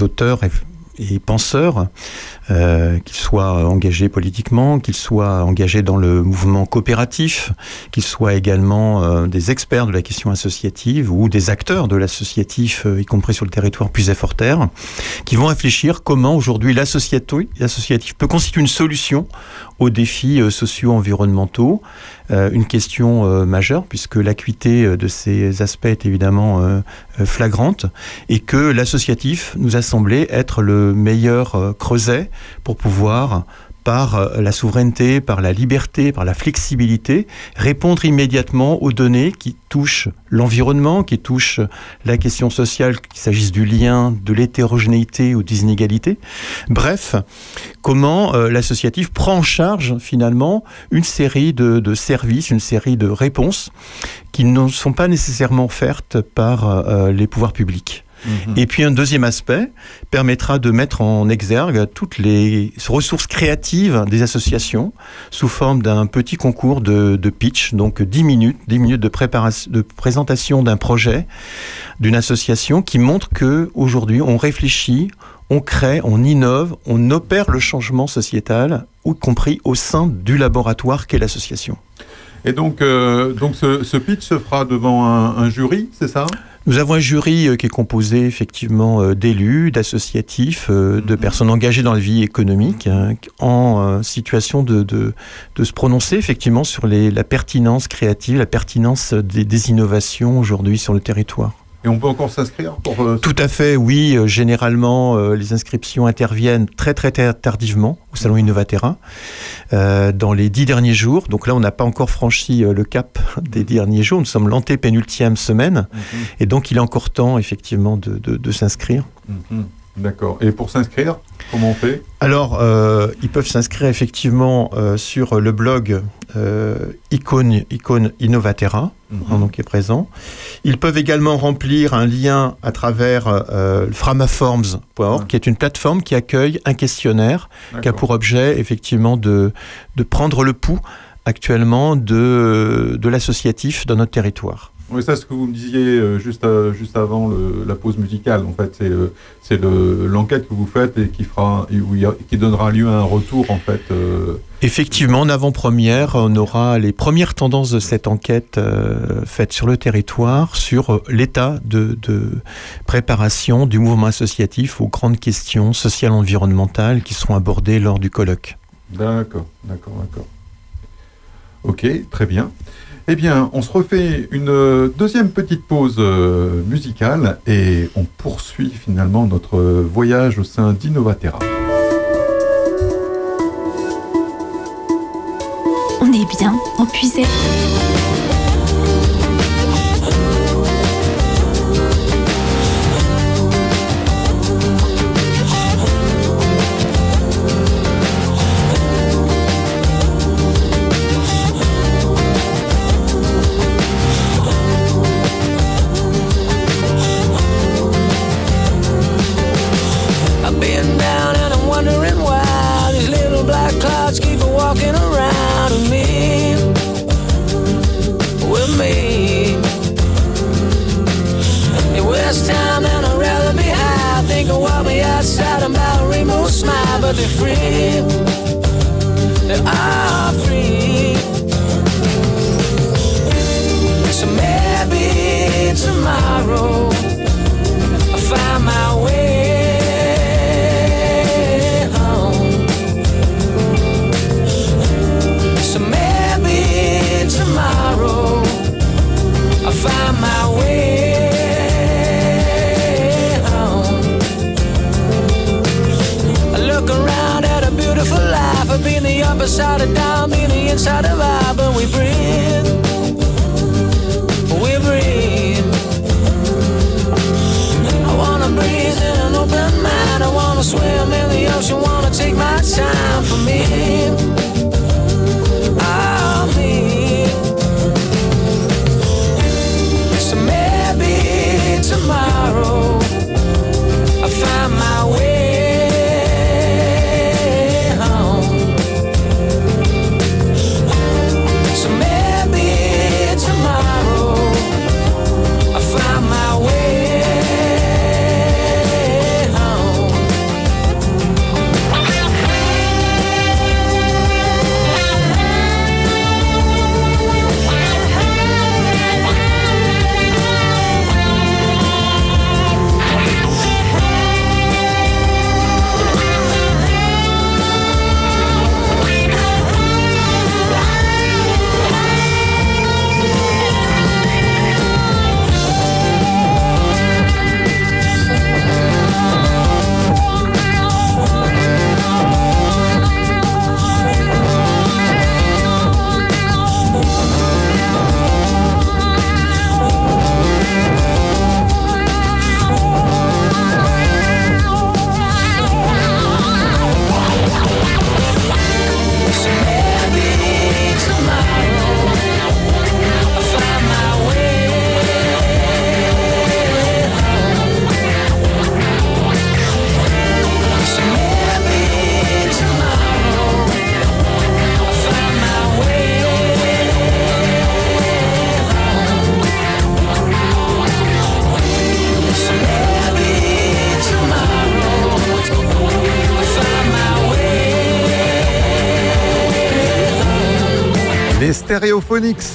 auteurs et, penseurs, qu'ils soient engagés politiquement, qu'ils soient engagés dans le mouvement coopératif, qu'ils soient également des experts de la question associative ou des acteurs de l'associatif, y compris sur le territoire Puiset-Forterre, qui vont réfléchir comment aujourd'hui l'associatif peut constituer une solution aux défis euh, socio-environnementaux. Euh, une question euh, majeure, puisque l'acuité de ces aspects est évidemment flagrante, et que l'associatif nous a semblé être le meilleur creuset pour pouvoir par euh, la souveraineté, par la liberté, par la flexibilité, répondre immédiatement aux données qui touchent l'environnement, qui touchent la question sociale, qu'il s'agisse du lien, de l'hétérogénéité ou des inégalités. Bref, comment euh, l'associatif prend en charge finalement une série de, services, une série de réponses qui ne sont pas nécessairement offertes par euh, les pouvoirs publics. Et puis un deuxième aspect permettra de mettre en exergue toutes les ressources créatives des associations sous forme d'un petit concours de, pitch, donc 10 minutes, 10 minutes de, préparation, de présentation d'un projet, d'une association qui montre que aujourd'hui on réfléchit, on crée, on innove, on opère le changement sociétal, y compris au sein du laboratoire qu'est l'association. Et donc, euh, donc ce, pitch se fera devant un jury, c'est ça? Nous avons un jury euh, qui est composé effectivement euh, d'élus, d'associatifs, euh, de personnes engagées dans la vie économique, hein, en situation de, de, de se prononcer effectivement sur les, la pertinence créative, la pertinence des, des innovations aujourd'hui sur le territoire. Et on peut encore s'inscrire pour... euh, Tout à fait, oui. Euh, Généralement, euh, les inscriptions interviennent très très tardivement au Salon Innovatera euh, dans les dix derniers jours. Donc là, on n'a pas encore franchi le cap des derniers jours. Nous sommes l'antépénultième semaine. Et donc, il est encore temps, effectivement, de, de- de s'inscrire. Mhm. D'accord. Et pour s'inscrire, comment on fait? Alors, euh, ils peuvent s'inscrire effectivement euh, sur le blog euh, Icône, Icône Innovatera, hein, donc qui est présent. Ils peuvent également remplir un lien à travers euh, framaforms.org, qui est une plateforme qui accueille un questionnaire qui a pour objet effectivement de, de prendre le pouls actuellement de, de l'associatif dans notre territoire. Oui, ça, ce que vous me disiez euh, juste, euh, juste avant le- la pause musicale, en fait, c'est euh, c'est le- l'enquête que vous faites et qui, fera, qui donnera lieu à un retour, en fait. Effectivement, en avant-première, on aura les premières tendances de cette enquête euh, faite sur le territoire sur l'état de, de préparation du mouvement associatif aux grandes questions sociales environnementales qui seront abordées lors du colloque. D'accord, d'accord, d'accord. Ok, très bien. Eh bien, on se refait une euh, deuxième petite pause euh, musicale et on poursuit finalement notre euh, voyage au sein d'Innovatera. On est bien empuisé. I've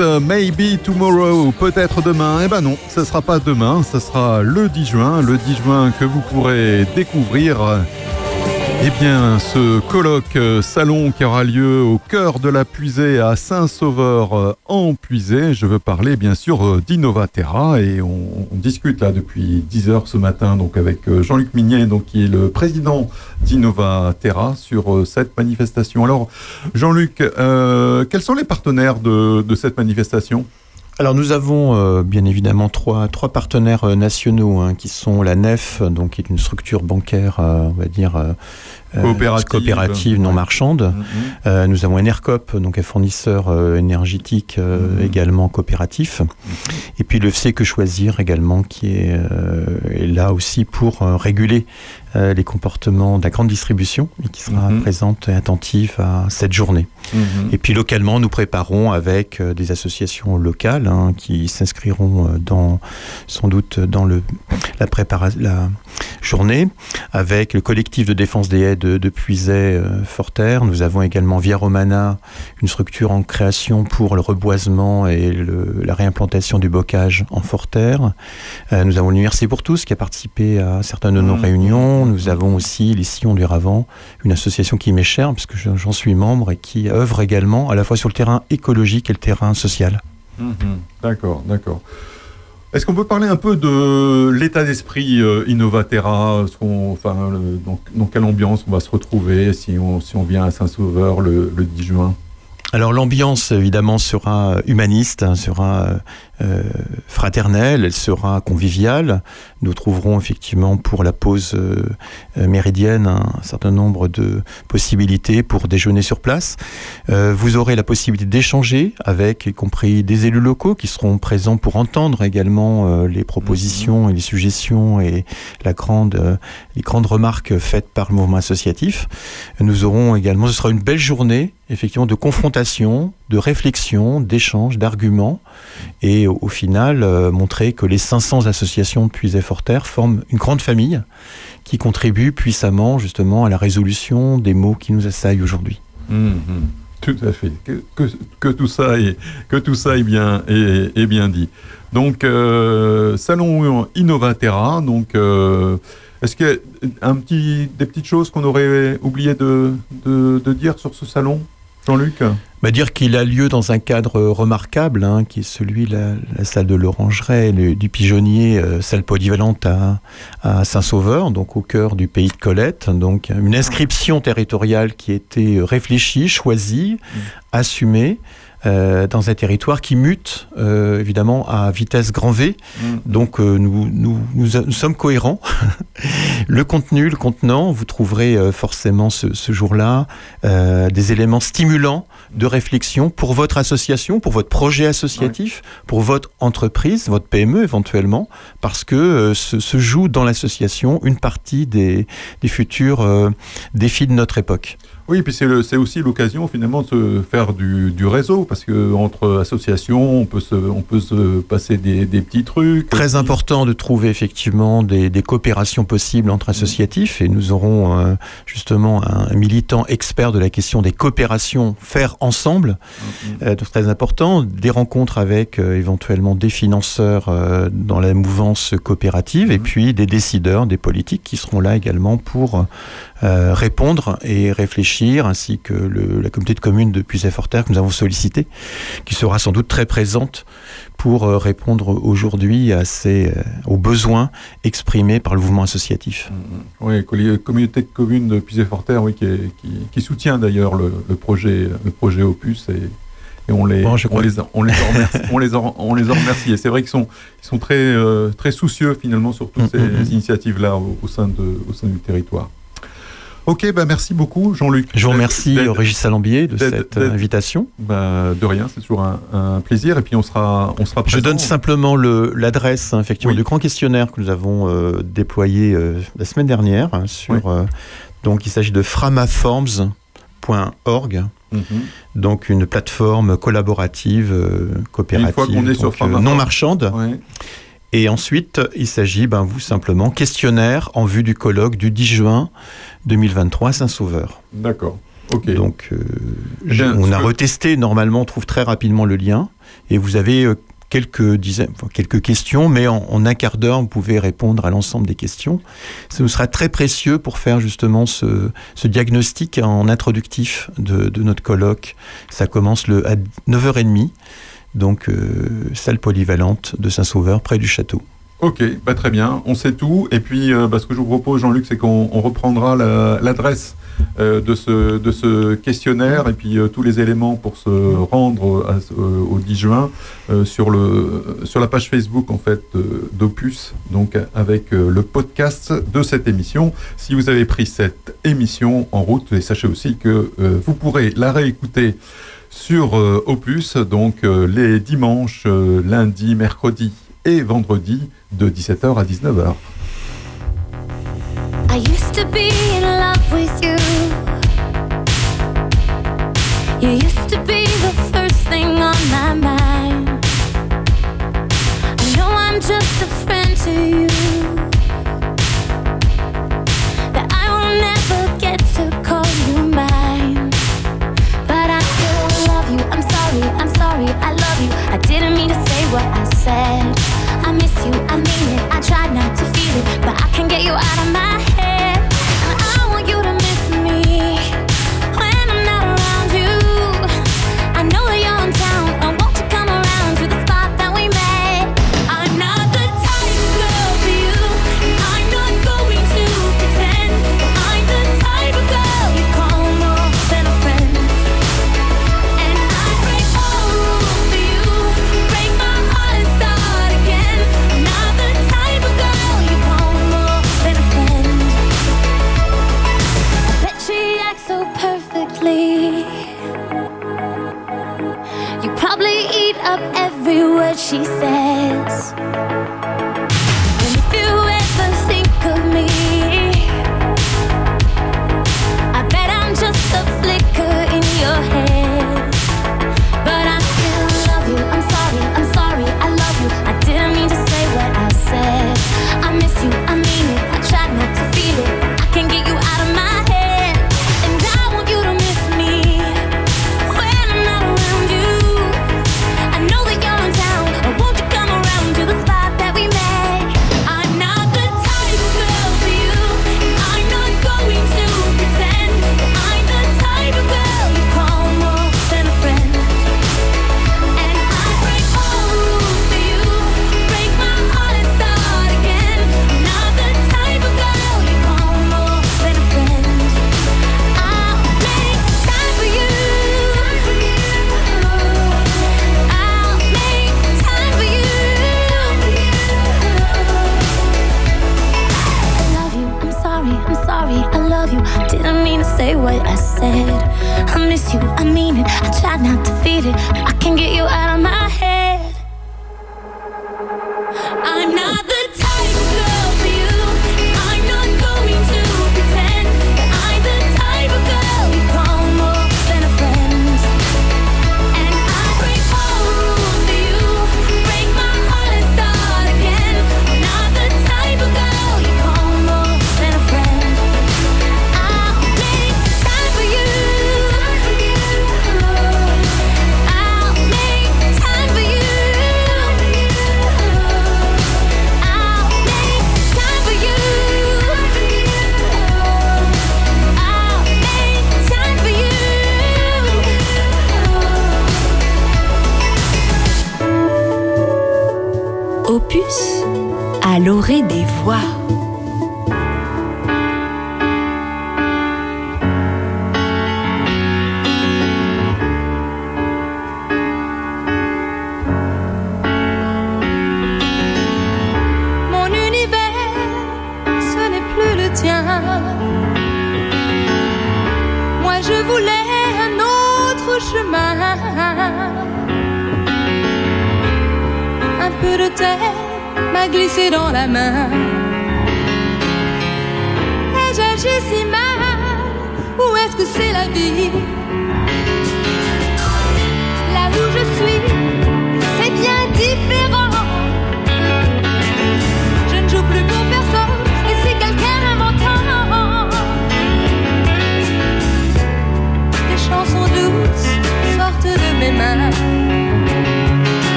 Euh, Maybe Tomorrow, peut-être demain. Eh ben non, ce sera pas demain, ce sera le 10 juin, le 10 juin que vous pourrez découvrir. Eh bien, ce colloque euh, salon qui aura lieu au cœur de la Puisée à Saint-Sauveur euh, en Puisée. Je veux parler bien sûr euh, d'Innovaterra et on, discute là depuis 10 heures ce matin donc avec Jean-Luc Mignet donc qui est le président d'Innovaterra sur cette manifestation. Alors Jean-Luc, quels sont les partenaires de cette manifestation? Alors nous avons euh, bien évidemment trois, trois partenaires euh, nationaux hein, qui sont la NEF, donc qui est une structure bancaire, euh, on va dire Coopérative. coopérative non marchande. Euh, nous avons Enercop, donc un fournisseur énergétique euh, également coopératif. Et puis le FC que choisir également, qui est, est là aussi pour réguler euh, les comportements de la grande distribution et qui sera Mhm. présente et attentive à cette journée. Mhm. Et puis localement, nous préparons avec euh, des associations locales hein, qui s'inscriront euh, dans, sans doute dans le, la, la journée, avec le collectif de défense des haies de, de Puiset-Forterre. Nous avons également Via Romana, une structure en création pour le reboisement et le- la réimplantation du bocage en Forterre. Euh, nous avons l'Université pour tous qui a participé à certaines de nos réunions. Nous avons aussi les Sillons du Ravent, une association qui m'est chère, puisque je- j'en suis membre et qui œuvre également à la fois sur le terrain écologique et le terrain social. Mhm. D'accord, d'accord. Est-ce qu'on peut parler un peu de l'état d'esprit euh, enfin, le- dans, dans quelle ambiance on va se retrouver si on, si on vient à Saint-Sauveur le, le 10 juin? Alors l'ambiance évidemment sera humaniste, hein, sera euh, fraternelle, elle sera conviviale. Nous trouverons effectivement pour la pause euh, euh, méridienne un certain nombre de possibilités pour déjeuner sur place. Euh, vous aurez la possibilité d'échanger avec, y compris des élus locaux qui seront présents pour entendre également les propositions et les suggestions et la grande, les grandes remarques faites par le mouvement associatif. Nous aurons également, ce sera une belle journée effectivement de confrontation, de réflexion, d'échange, d'arguments, et au, final euh, montrer que les 500 associations de Puisay-Forterre forment une grande famille qui contribue puissamment justement à la résolution des maux qui nous assaillent aujourd'hui. Mhm. Tout à fait. Que, tout ça est, que tout ça est bien, est, bien dit. Donc, euh, salon Innovaterra. Donc, euh, est-ce qu'il y a un petit, des petites choses qu'on aurait oublié de, de dire sur ce salon, Jean-Luc Bah, dire qu'il a lieu dans un cadre remarquable, hein, qui est celui de la, la salle de l'Orangerie, le- du Pigeonnier, euh, salle polyvalente à, à Saint-Sauveur, donc au cœur du pays de Colette. Donc une inscription territoriale qui a été réfléchie, choisie, assumée. Euh, dans un territoire qui mute euh, évidemment à vitesse grand V. Donc euh, nous, nous, nous, nous sommes cohérents. le contenu, le contenant, vous trouverez euh, forcément ce, ce jour-là euh, des éléments stimulants de réflexion pour votre association, pour votre projet associatif, pour votre entreprise, votre PME éventuellement, parce que euh, se, se joue dans l'association une partie des, des futurs euh, défis de notre époque. Oui, puis c'est aussi l'occasion finalement de se faire du, du réseau, parce que entre associations, on peut se, on peut se passer des, des petits trucs. Très important de trouver effectivement des, des coopérations possibles entre associatifs et nous aurons euh, justement un militant expert de la question des coopérations faire ensemble. Euh, donc très important, des rencontres avec euh, éventuellement des financeurs euh, dans la mouvance coopérative et puis des décideurs, des politiques qui seront là également pour euh, répondre et réfléchir, ainsi que le- la communauté de communes de Puisay-Forterre que nous avons sollicité, qui sera sans doute très présente pour euh, répondre aujourd'hui à ces, euh, aux besoins exprimés par le mouvement associatif. Oui, colli- communauté de communes de Puisay-Forterre, oui, qui, est- qui, qui soutient d'ailleurs le, le projet, le projet Opus et, et on les, Bon, on les, on les remercie. on les en, on les en remercie. Et c'est vrai qu'ils sont, ils sont très, euh, très soucieux finalement sur toutes Mm, ces mm, mm. initiatives-là au, au sein de, au sein du territoire. Ok, bah merci beaucoup Jean-Luc. Je vous remercie D'être- Régis Salambier de cette invitation. Bah, de rien, c'est toujours un, un plaisir. Et puis on sera, on sera Je présent. donne simplement le- l'adresse hein, effectivement Oui. du grand questionnaire que nous avons euh, déployé euh, la semaine dernière hein, sur euh, donc il s'agit de framaforms.org Mhm. donc une plateforme collaborative euh, coopérative donc, euh, non marchande Ouais. Et ensuite il s'agit ben vous simplement questionnaire en vue du colloque du 10 juin 2023 à Saint-Sauveur. D'accord. Donc, euh, bien, on a que- retesté. Normalement, on trouve très rapidement le lien. Et vous avez euh, quelques dizaines, enfin, quelques questions, mais en, en un quart d'heure, vous pouvez répondre à l'ensemble des questions. Ça nous sera très précieux pour faire justement ce, ce diagnostic en introductif de, de notre colloque. Ça commence le, à 9h30, donc euh, salle polyvalente de Saint-Sauveur, près du château. Ok, bah très bien, on sait tout. Et puis, euh, bah, ce que je vous propose, Jean-Luc, c'est qu'on on reprendra la- l'adresse euh, de, ce, questionnaire et puis tous les éléments pour se rendre au 10 juin sur, sur la page Facebook en fait d'Opus, donc avec le podcast de cette émission. Si vous avez pris cette émission en route, et sachez aussi que vous pourrez la réécouter sur euh, Opus, donc euh, les dimanches, euh, lundi, mercredi et vendredi de 17h à 19h. I used to be in love with you. You used to be the first thing on my mind. I know I'm just a friend to you. That I will never get to call you sorry, I love you. I didn't mean to say what I said. I miss you, I mean it. I tried not to feel it, but I can't get you out of my head.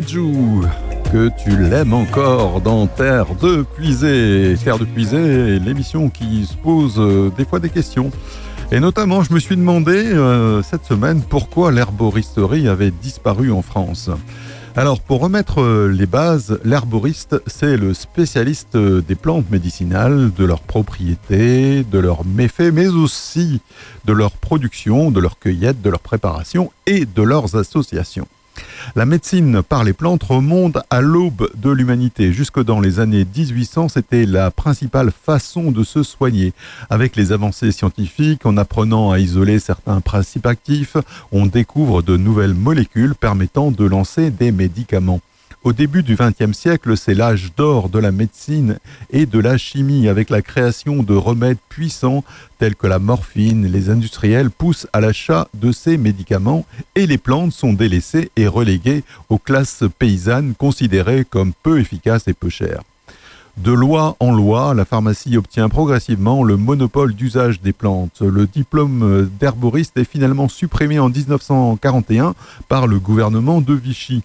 Que tu l'aimes encore dans Terre de Puisée. Terre de Puisée, l'émission qui se pose euh, des fois des questions. Et notamment, je me suis demandé euh, cette semaine pourquoi l'herboristerie avait disparu en France. Alors, pour remettre euh, les bases, l'herboriste, c'est le spécialiste des plantes médicinales, de leurs propriétés, de leurs méfaits, mais aussi de leur production, de leur cueillette, de leur préparation et de leurs associations. La médecine par les plantes remonte à l'aube de l'humanité. Jusque dans les années 1800, c'était la principale façon de se soigner. Avec les avancées scientifiques, en apprenant à isoler certains principes actifs, on découvre de nouvelles molécules permettant de lancer des médicaments. Au début du XXe siècle, c'est l'âge d'or de la médecine et de la chimie, avec la création de remèdes puissants tels que la morphine. Les industriels poussent à l'achat de ces médicaments et les plantes sont délaissées et reléguées aux classes paysannes considérées comme peu efficaces et peu chères. De loi en loi, la pharmacie obtient progressivement le monopole d'usage des plantes. Le diplôme d'herboriste est finalement supprimé en 1941 par le gouvernement de Vichy.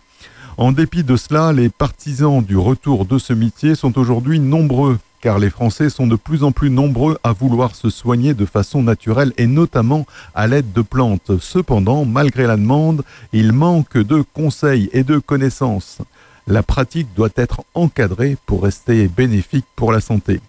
En dépit de cela, les partisans du retour de ce métier sont aujourd'hui nombreux, car les Français sont de plus en plus nombreux à vouloir se soigner de façon naturelle et notamment à l'aide de plantes. Cependant, malgré la demande, il manque de conseils et de connaissances. La pratique doit être encadrée pour rester bénéfique pour la santé.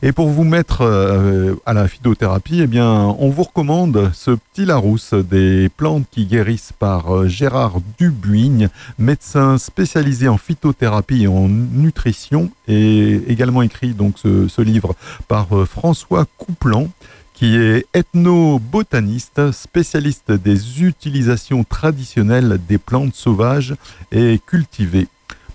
Et pour vous mettre euh, à la phytothérapie, eh bien, on vous recommande ce petit Larousse des plantes qui guérissent par euh, Gérard Dubuigne, médecin spécialisé en phytothérapie et en nutrition, et également écrit donc ce, ce livre par euh, François Couplan qui est ethnobotaniste, spécialiste des utilisations traditionnelles des plantes sauvages et cultivées.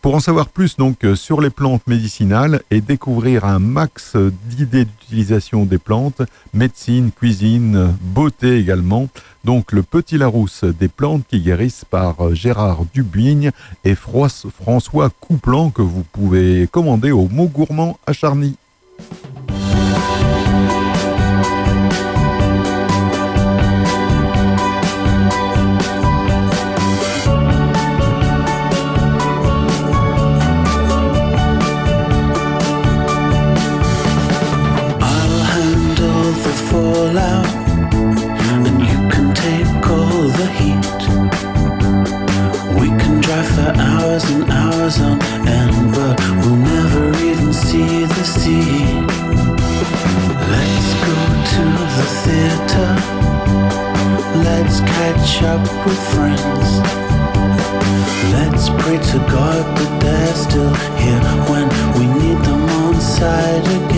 Pour en savoir plus donc euh, sur les plantes médicinales et découvrir un max d'idées d'utilisation des plantes, médecine, cuisine, beauté également, donc le petit Larousse des plantes qui guérissent par euh, Gérard Dubigne et François Couplan que vous pouvez commander au mot gourmand à Charny. Catch up with friends. Let's pray to God that they're still here when we need them on side again.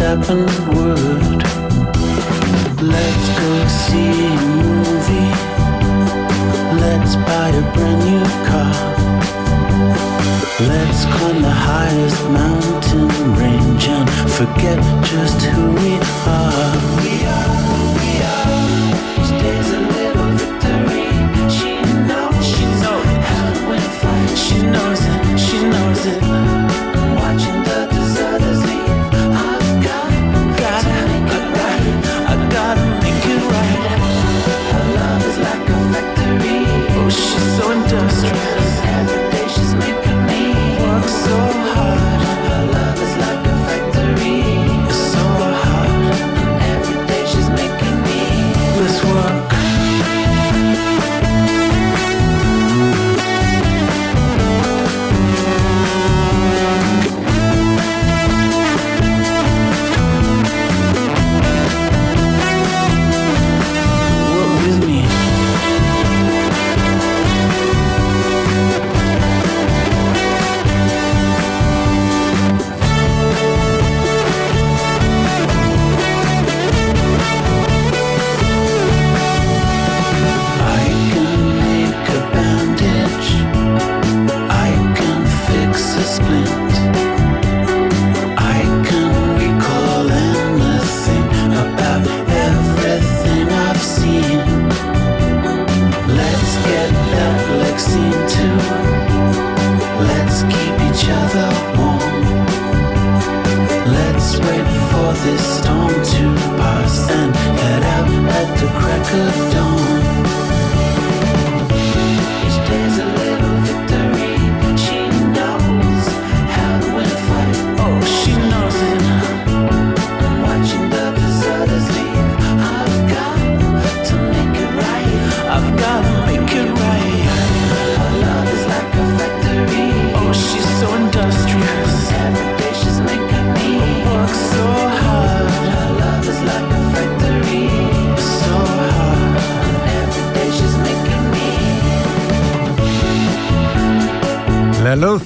Word. Let's go see a movie. Let's buy a brand new car. Let's climb the highest mountain range and forget just who we are. We are,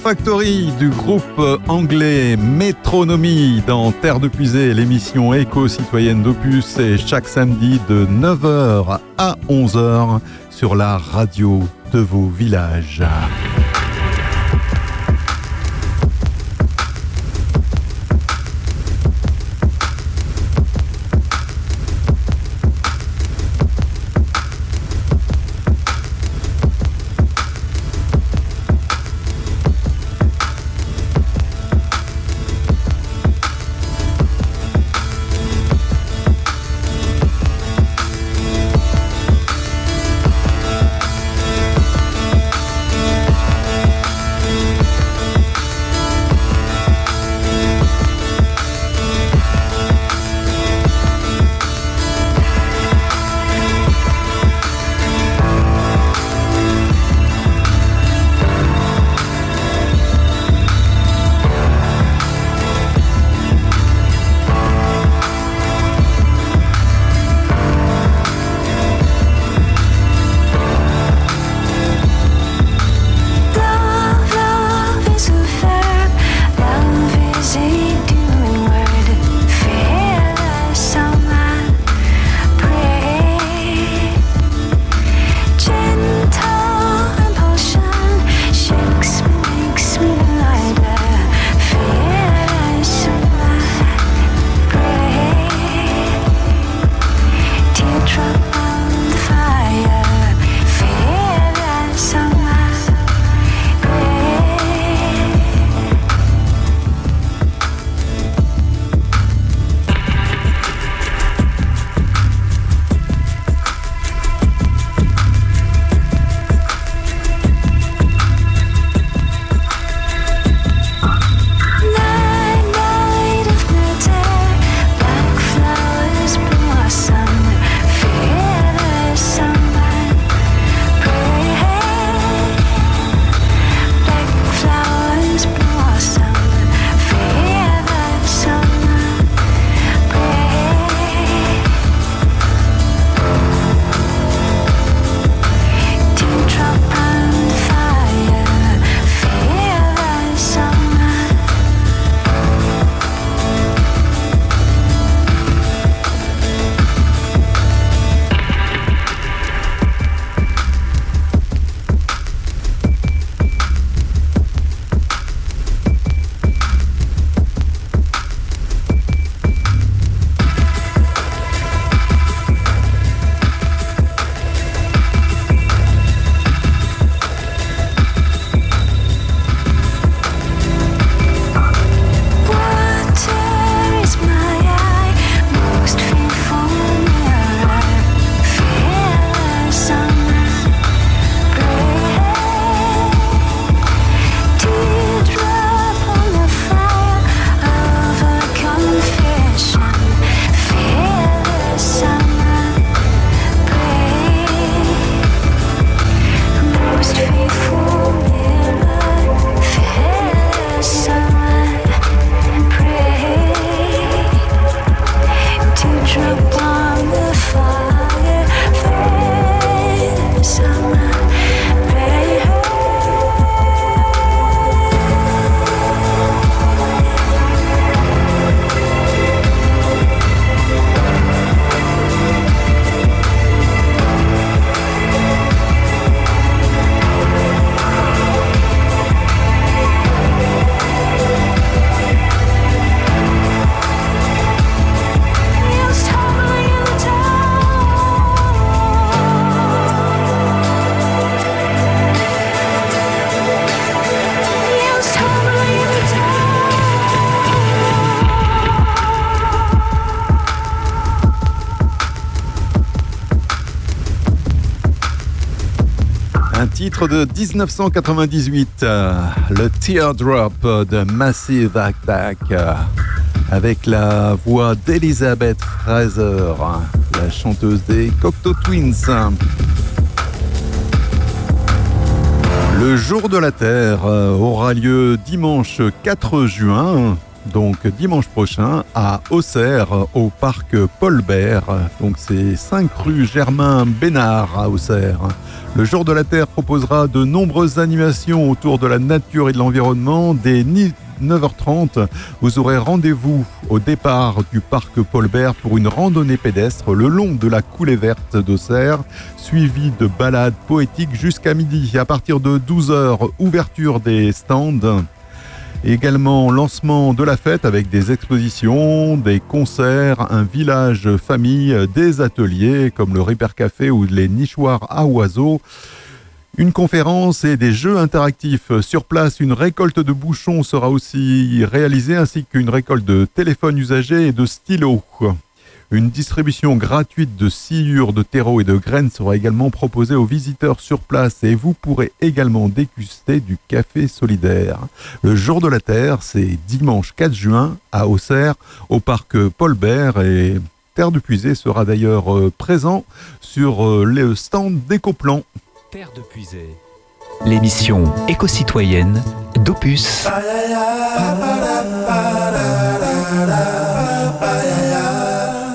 Factory du groupe anglais Métronomie dans Terre de Puisée, l'émission éco-citoyenne d'Opus est chaque samedi de 9h à 11h sur la radio de vos villages. De 1998, euh, le Teardrop de Massive Attack, euh, avec la voix d'Elizabeth Fraser, la chanteuse des Cocteau Twins. Le jour de la Terre euh, aura lieu dimanche 4 juin donc dimanche prochain à Auxerre, au parc Paul Bert. Donc c'est 5 rue Germain Bénard à Auxerre. Le Jour de la Terre proposera de nombreuses animations autour de la nature et de l'environnement. Dès ni- 9h30, vous aurez rendez-vous au départ du parc Paul Bert pour une randonnée pédestre le long de la coulée verte d'Auxerre, suivie de balades poétiques jusqu'à midi. À partir de 12h, ouverture des stands. Également lancement de la fête avec des expositions, des concerts, un village famille, des ateliers comme le Ripper Café ou les nichoirs à oiseaux. Une conférence et des jeux interactifs. Sur place, une récolte de bouchons sera aussi réalisée ainsi qu'une récolte de téléphones usagés et de stylos. Une distribution gratuite de sciures, de terreau et de graines sera également proposée aux visiteurs sur place et vous pourrez également déguster du café solidaire. Le jour de la Terre, c'est dimanche 4 juin à Auxerre, au parc Paul Bert et Terre du Puisé sera d'ailleurs euh, présent sur euh, le stand d'Écoplan. Terre de Puisay. L'émission éco-citoyenne d'Opus.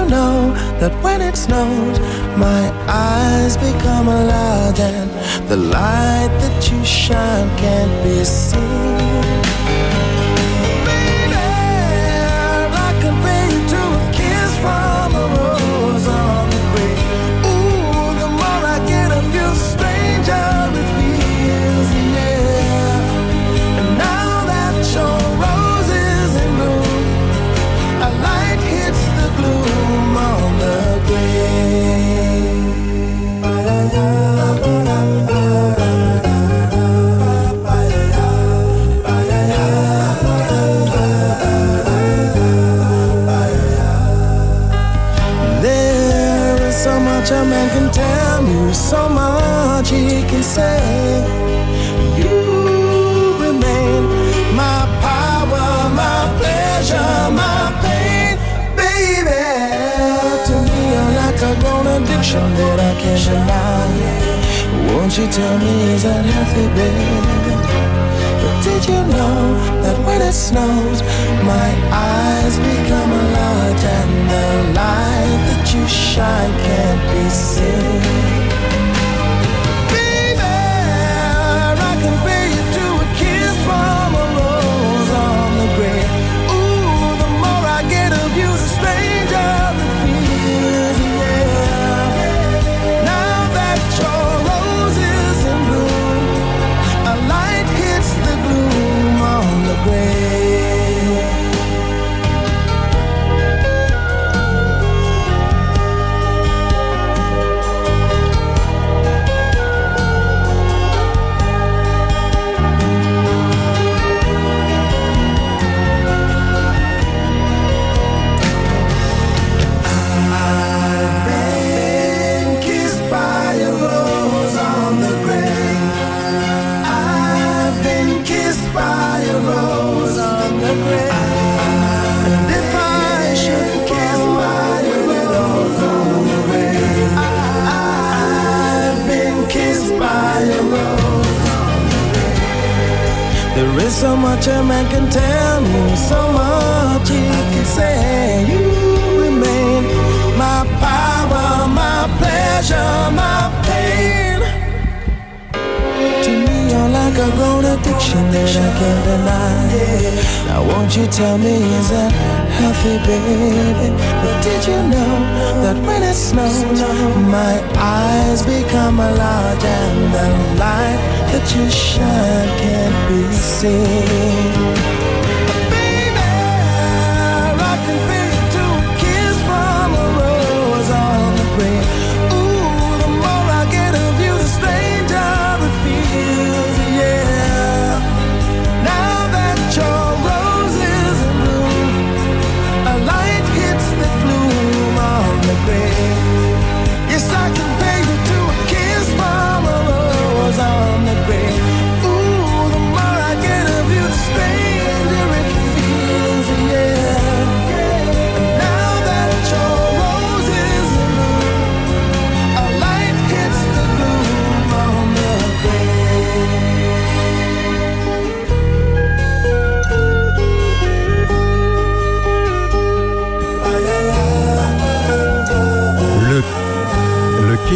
you know that when it snows, my eyes become large and the light that you shine can't be seen? That I can't deny. Won't you tell me is that healthy, baby? But did you know that when it snows, my eyes become a large and the light that you shine can't be seen? Much a man can tell me, so much he can say. You remain my power, my pleasure, my pain. To me, you're like a grown addiction that I can't deny. Now, won't you tell me, is that healthy, baby? But did you know that when it snows, my eyes become large and the light that you shine can't be seen?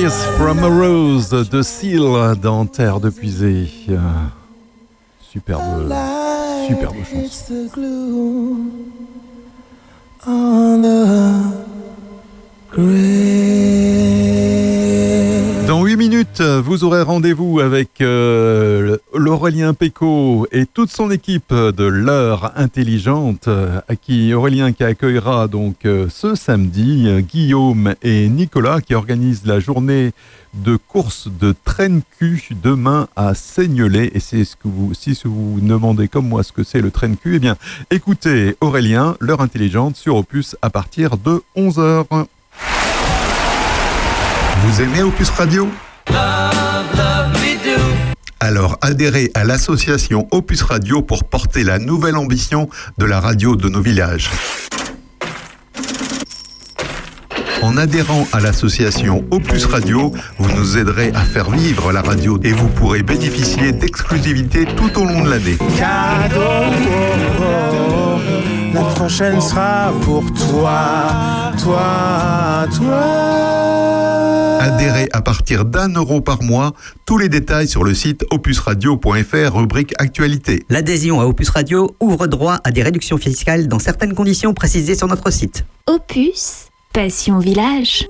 Kiss from a Rose de Seal dans Terre de Puisée. Euh, Superbe, superbe chanson. It's the glue on the grave. Dans 8 minutes, vous aurez rendez-vous avec euh, l'Aurélien Péco et toute son équipe de l'heure intelligente, euh, à qui Aurélien qui accueillera donc euh, ce samedi euh, Guillaume et Nicolas qui organisent la journée de course de traîne cul demain à Seignelay. Et c'est ce que vous, si vous vous demandez comme moi ce que c'est le traîne cul, eh bien, écoutez Aurélien, l'heure intelligente sur Opus à partir de 11h. Vous aimez Opus Radio? Alors adhérez à l'association Opus Radio pour porter la nouvelle ambition de la radio de nos villages. En adhérant à l'association Opus Radio, vous nous aiderez à faire vivre la radio et vous pourrez bénéficier d'exclusivités tout au long de l'année. La prochaine sera pour toi, toi, toi. Adhérez à partir d'un euro par mois. Tous les détails sur le site opusradio.fr, rubrique actualité. L'adhésion à Opus Radio ouvre droit à des réductions fiscales dans certaines conditions précisées sur notre site. Opus, Passion Village.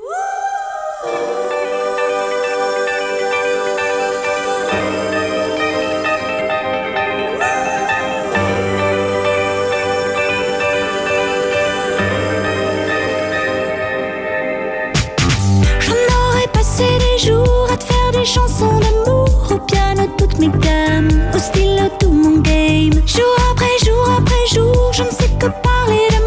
Jour après jour après jour, je ne sais que parler d'amour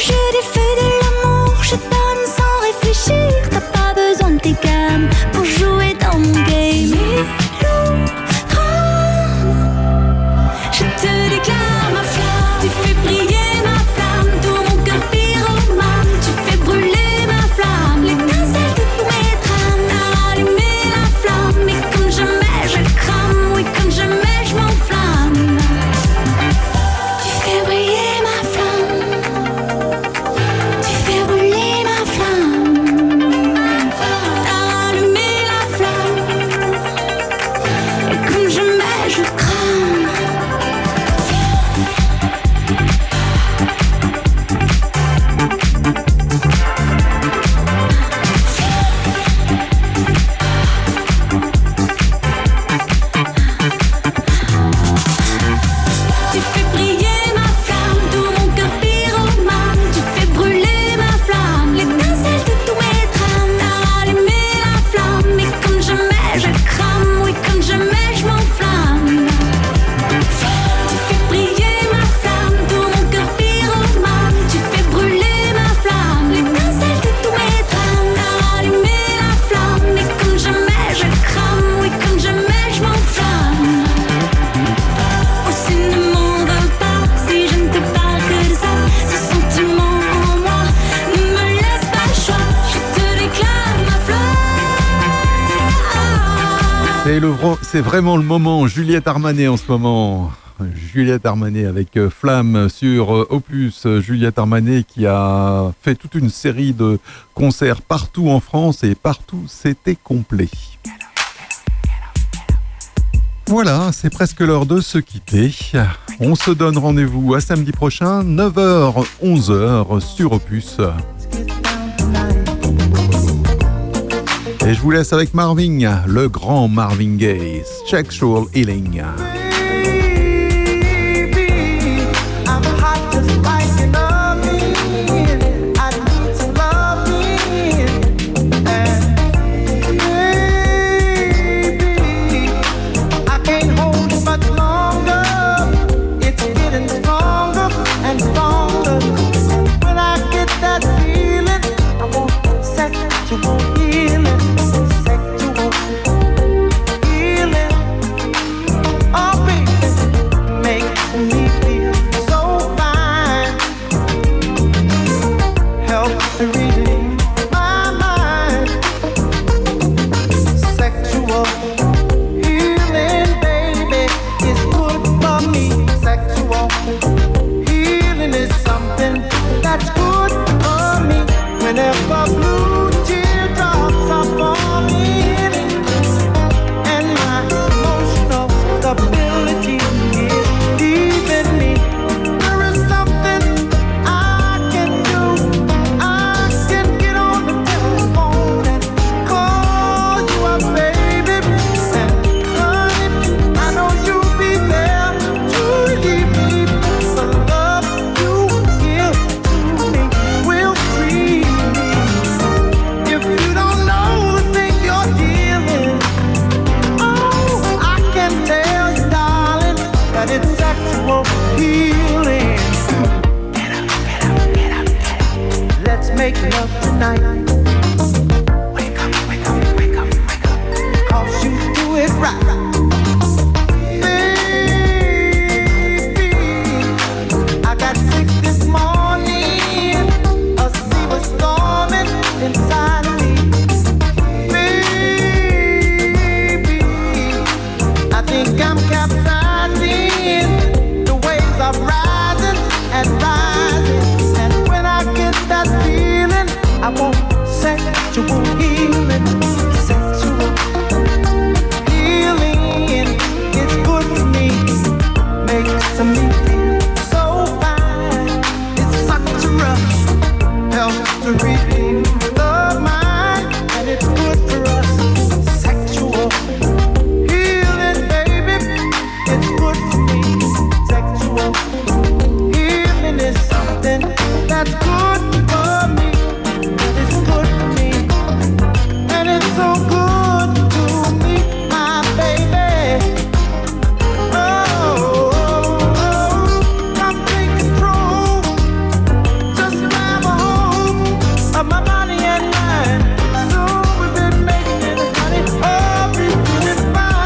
should it feel C'est vraiment le moment. Juliette Armanet en ce moment. Juliette Armanet avec euh, Flamme sur euh, Opus. Juliette Armanet qui a fait toute une série de concerts partout en France et partout c'était complet. Voilà, c'est presque l'heure de se quitter. On se donne rendez-vous à samedi prochain, 9h, 11h sur Opus. Et je vous laisse avec Marvin, le grand Marvin Gaye, Sexual Healing.